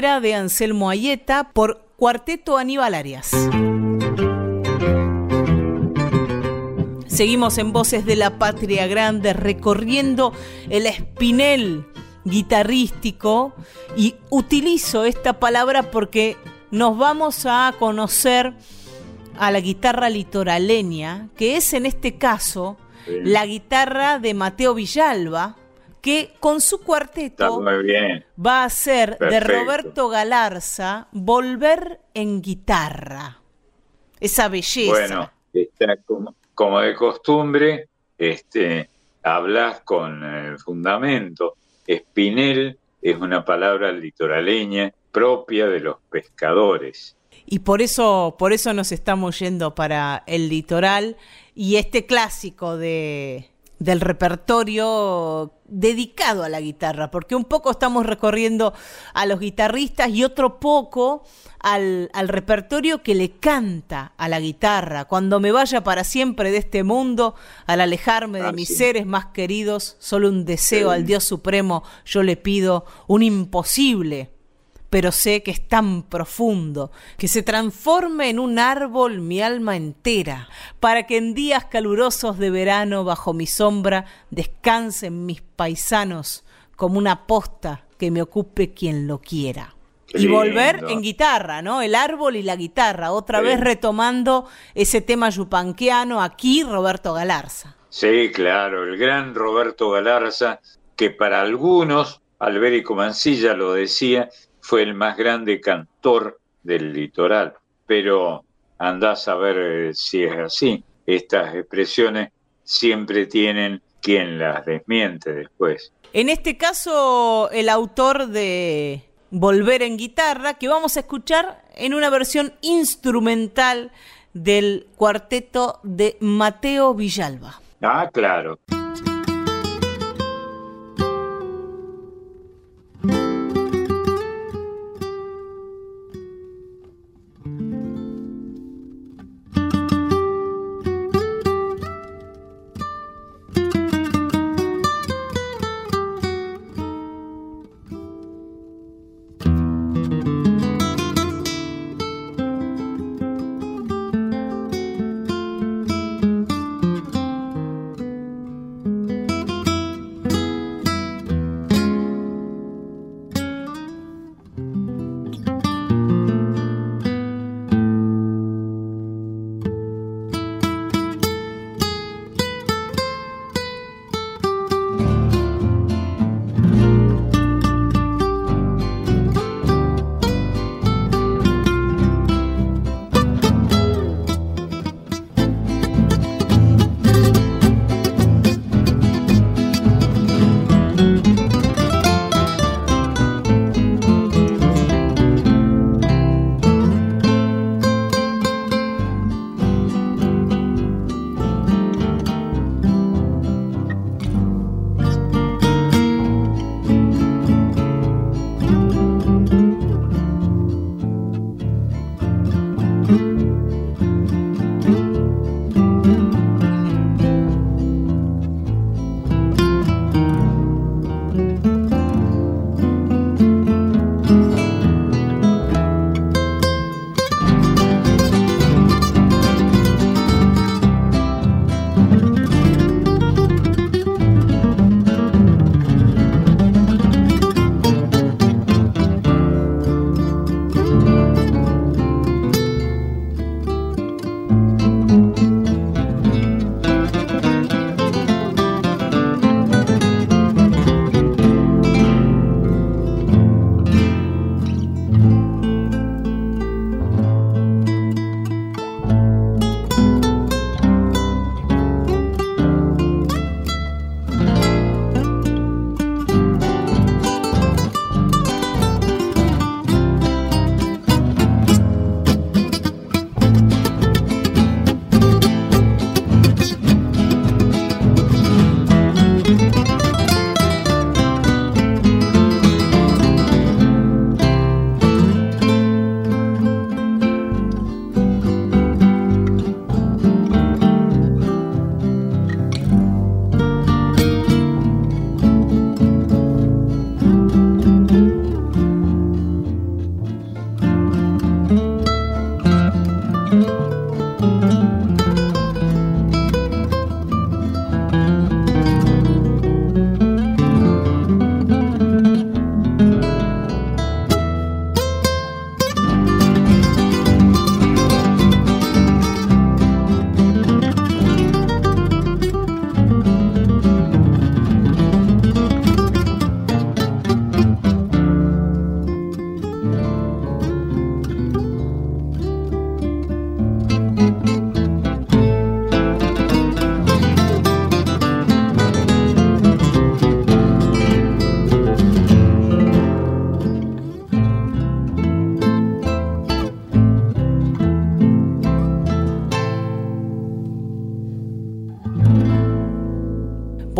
De Anselmo Ayeta por Cuarteto Aníbal Arias. Seguimos en Voces de la Patria Grande recorriendo el espinel guitarrístico y utilizo esta palabra porque nos vamos a conocer a la guitarra litoraleña, que es en este caso la guitarra de Mateo Villalba, que con su cuarteto va a ser de Roberto Galarza Volver en guitarra. Esa belleza. Bueno, está como, de costumbre, este, hablas con el fundamento. Espinel es una palabra litoraleña propia de los pescadores. Y por eso, por eso nos estamos yendo para el litoral y este clásico de, del repertorio dedicado a la guitarra, porque un poco estamos recorriendo a los guitarristas y otro poco al, al, repertorio que le canta a la guitarra. Cuando me vaya para siempre de este mundo, al alejarme de Ah, mis sí. seres más queridos, solo un deseo al Dios Supremo yo le pido, un imposible pero sé que es tan profundo, que se transforme en un árbol mi alma entera, para que en días calurosos de verano bajo mi sombra descansen mis paisanos como una posta que me ocupe quien lo quiera. Y volver en guitarra, ¿no? El árbol y la guitarra, otra Sí. vez retomando ese tema yupanquiano, aquí Roberto Galarza. Sí, claro, el gran Roberto Galarza, que para algunos, Alberico Mancilla lo decía, fue el más grande cantor del litoral. Pero andás a ver eh, si es así. Estas expresiones siempre tienen quien las desmiente después. En este caso, el autor de Volver en guitarra, que vamos a escuchar en una versión instrumental del cuarteto de Mateo Villalba. Ah, claro.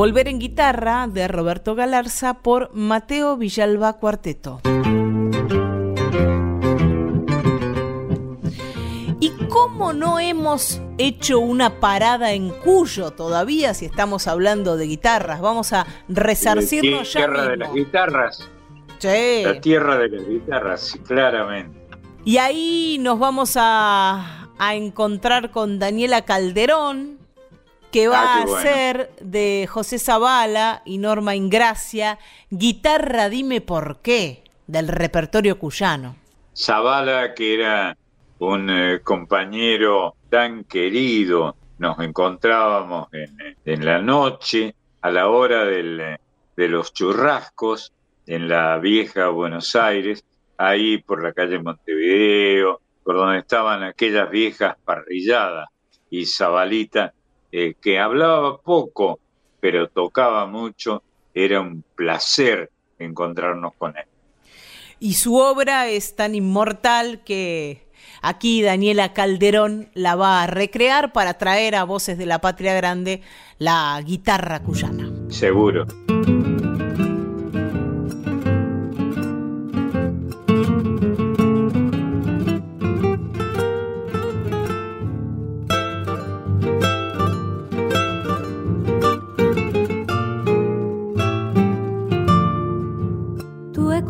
Volver en guitarra de Roberto Galarza por Mateo Villalba Cuarteto. ¿Y cómo no hemos hecho una parada en Cuyo todavía si estamos hablando de guitarras? Vamos a resarcirnos ya tierra de las mismo. guitarras. Sí. La tierra de las guitarras, claramente. Y ahí nos vamos a, a encontrar con Daniela Calderón, que va Ah, a ser de José Zavala y Norma Ingracia, Guitarra Dime por qué, del repertorio cuyano. Zavala, que era un eh, compañero tan querido, nos encontrábamos en, en la noche, a la hora del, eh, de los churrascos, en la vieja Buenos Aires, ahí por la calle Montevideo, por donde estaban aquellas viejas parrilladas, y Zabalita, eh, que hablaba poco, pero tocaba mucho, era un placer encontrarnos con él. Y su obra es tan inmortal que aquí Daniela Calderón la va a recrear para traer a Voces de la Patria Grande la guitarra cuyana. Seguro.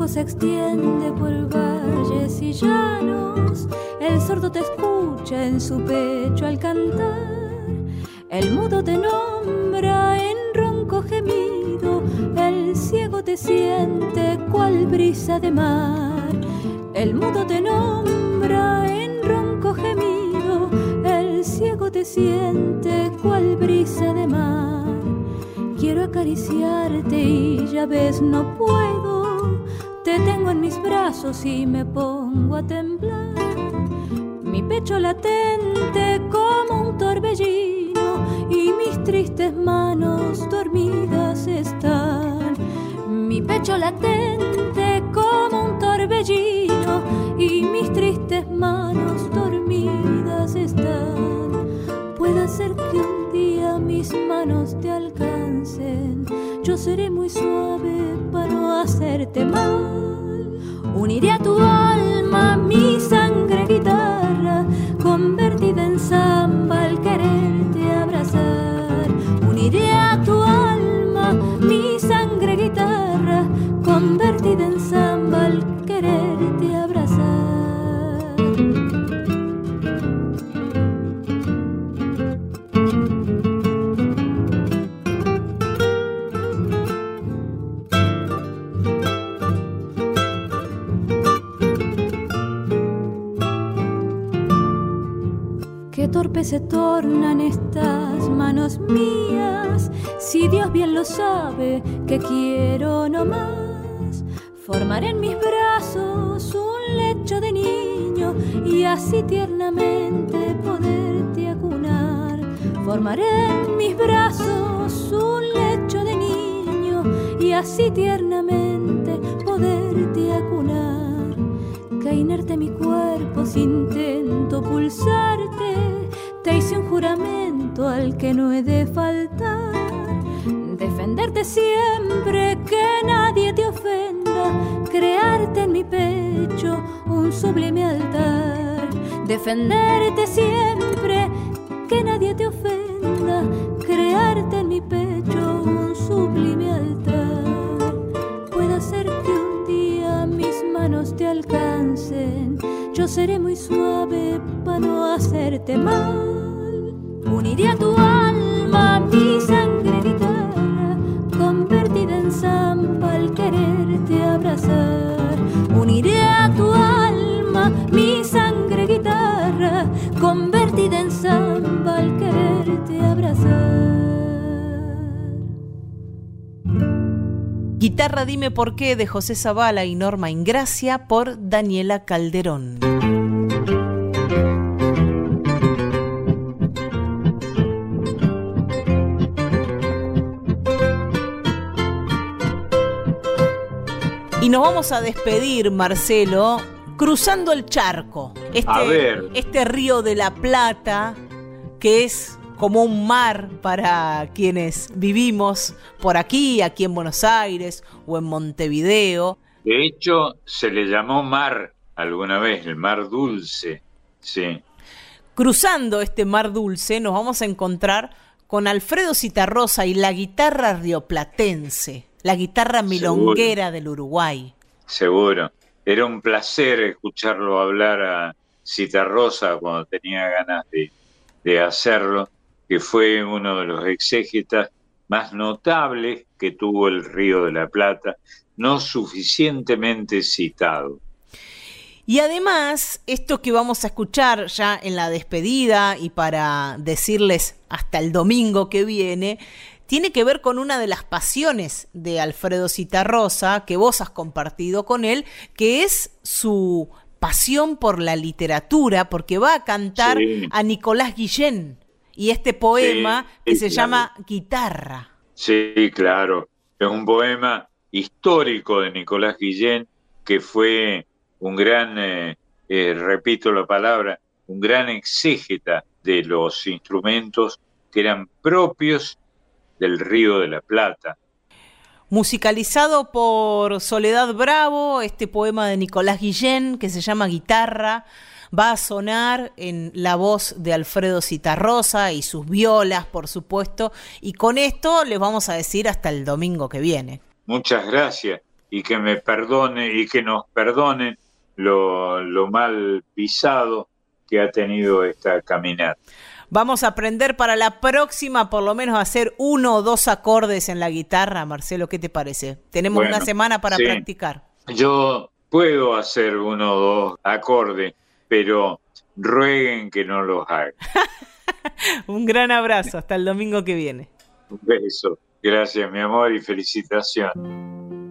Se extiende por valles y llanos, el sordo te escucha en su pecho al cantar, el mudo te nombra en ronco gemido, el ciego te siente cual brisa de mar, el mudo te nombra en ronco gemido, el ciego te siente cual brisa de mar. Quiero acariciarte y ya ves no puedo. Te tengo en mis brazos y me pongo a temblar. Mi pecho latente como un torbellino y mis tristes manos dormidas están. Mi pecho latente como un torbellino y mis tristes manos dormidas están. Puede ser que un día mis manos te alcancen. Yo seré muy suave para no hacerte mal. Uniré a tu alma mi sangre guitarra, convertida en samba al quererte abrazar. Uniré a tu alma mi sangre guitarra, convertida en samba al quererte abrazar. Qué torpe se tornan estas manos mías, si Dios bien lo sabe que quiero no más. Formar en mis brazos un lecho de niño y así tiernamente poderte acunar. Formaré en mis brazos un lecho de niño y así tiernamente poderte acunar que inerte mi cuerpo si intento pulsarte, te hice un juramento al que no he de faltar. Defenderte siempre, que nadie te ofenda, crearte en mi pecho un sublime altar. Defenderte siempre, que nadie te ofenda, crearte en mi pecho un sublime seré muy suave para no hacerte mal. Uniré a tu alma mi sangre guitarra, convertida en samba al quererte abrazar. Uniré a tu alma mi sangre guitarra, convertida en samba al quererte abrazar. Guitarra Dime por qué de José Zavala y Norma Ingracia por Daniela Calderón. Nos vamos a despedir, Marcelo, cruzando el charco. A Este, ver. este río de la Plata, que es como un mar para quienes vivimos por aquí, aquí en Buenos Aires o en Montevideo. De hecho, se le llamó mar alguna vez, el mar dulce. Sí. Cruzando este mar dulce nos vamos a encontrar con Alfredo Citarrosa y la guitarra rioplatense, la guitarra milonguera del Uruguay. Seguro. Era un placer escucharlo hablar a Citarrosa cuando tenía ganas de, de hacerlo. que fue uno de los exégetas más notables que tuvo el Río de la Plata, no suficientemente citado. Y además, esto que vamos a escuchar ya en la despedida y para decirles hasta el domingo que viene, tiene que ver con una de las pasiones de Alfredo Citarrosa que vos has compartido con él, que es su pasión por la literatura, porque va a cantar Sí. a Nicolás Guillén y este poema Sí, que se claro. llama Guitarra. Sí, claro. Es un poema histórico de Nicolás Guillén, que fue un gran, eh, eh, repito la palabra, un gran exégeta de los instrumentos que eran propios del Río de la Plata. Musicalizado por Soledad Bravo, este poema de Nicolás Guillén que se llama Guitarra, va a sonar en la voz de Alfredo Citarrosa y sus violas, por supuesto, y con esto les vamos a decir hasta el domingo que viene. Muchas gracias y que me perdone y que nos perdonen lo, lo mal pisado que ha tenido esta caminata. Vamos a aprender para la próxima por lo menos a hacer uno o dos acordes en la guitarra, Marcelo, ¿qué te parece? Tenemos Bueno, una semana para sí. practicar. Yo puedo hacer uno o dos acordes, pero rueguen que no los haga. Un gran abrazo, hasta el domingo que viene. Un beso. Gracias, mi amor, y felicitaciones.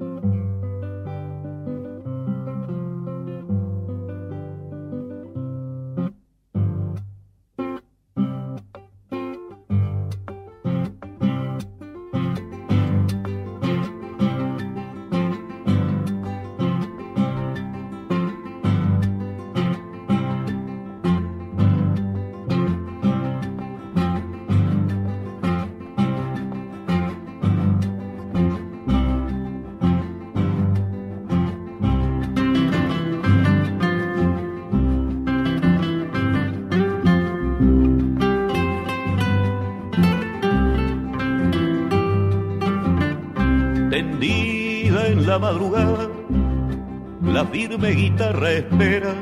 La madrugada, la firme guitarra espera,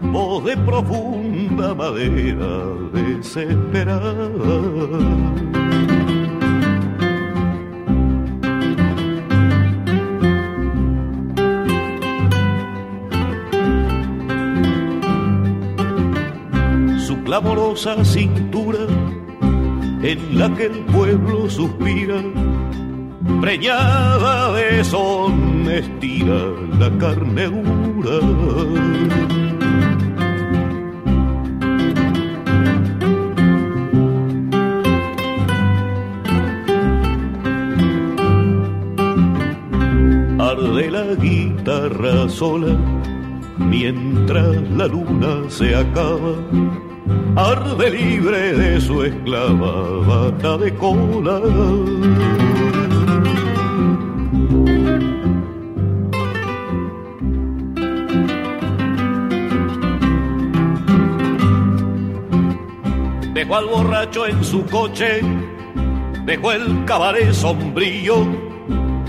voz de profunda madera desesperada. Su clamorosa cintura en la que el pueblo suspira preñada de estira la carne dura. Arde la guitarra sola mientras la luna se acaba. Arde libre de su esclava bata de cola. Al borracho en su coche, dejó el cabaret sombrío,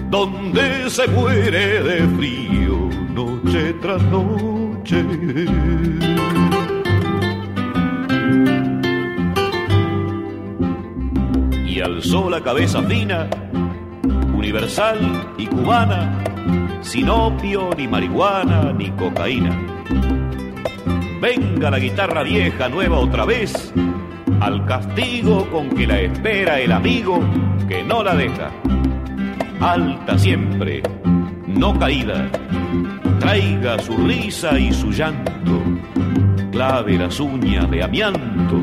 donde se muere de frío noche tras noche. Y alzó la cabeza fina, universal y cubana, sin opio, ni marihuana, ni cocaína. Venga la guitarra vieja, nueva otra vez, al castigo con que la espera el amigo que no la deja. Alta siempre, no caída, traiga su risa y su llanto, clave las uñas de amianto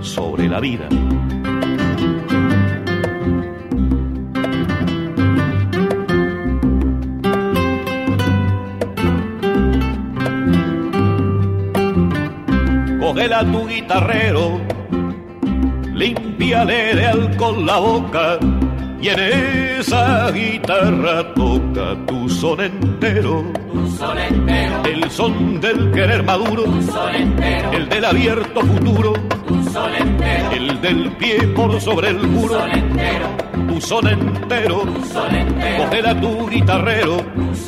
sobre la vida. Cógela tu guitarrero, límpiale de alcohol la boca y en esa guitarra toca tu son entero. El son del querer maduro, el del abierto futuro, el del pie por sobre el muro, tu son entero, cógela tu guitarrero,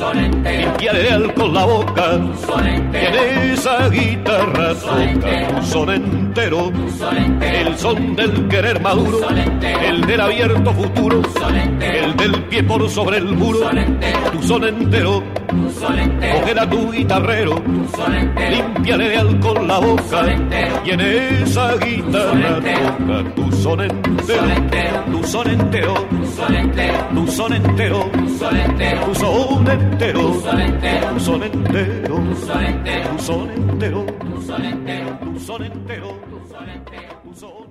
limpiaré de alcohol la boca, en esa guitarra toca. Tu son entero, el son del querer maduro, el del abierto futuro, el del pie por sobre el muro, tu son entero, cógela tu guitarrero, limpiale de alcohol la boca, y en esa guitarra toca. Tu son entero, tu son entero, tu son entero, tu son entero, tu son entero, son entero, tu son entero, tu son entero, tu son entero, tu son entero, tu son entero, tu son entero, tu son entero.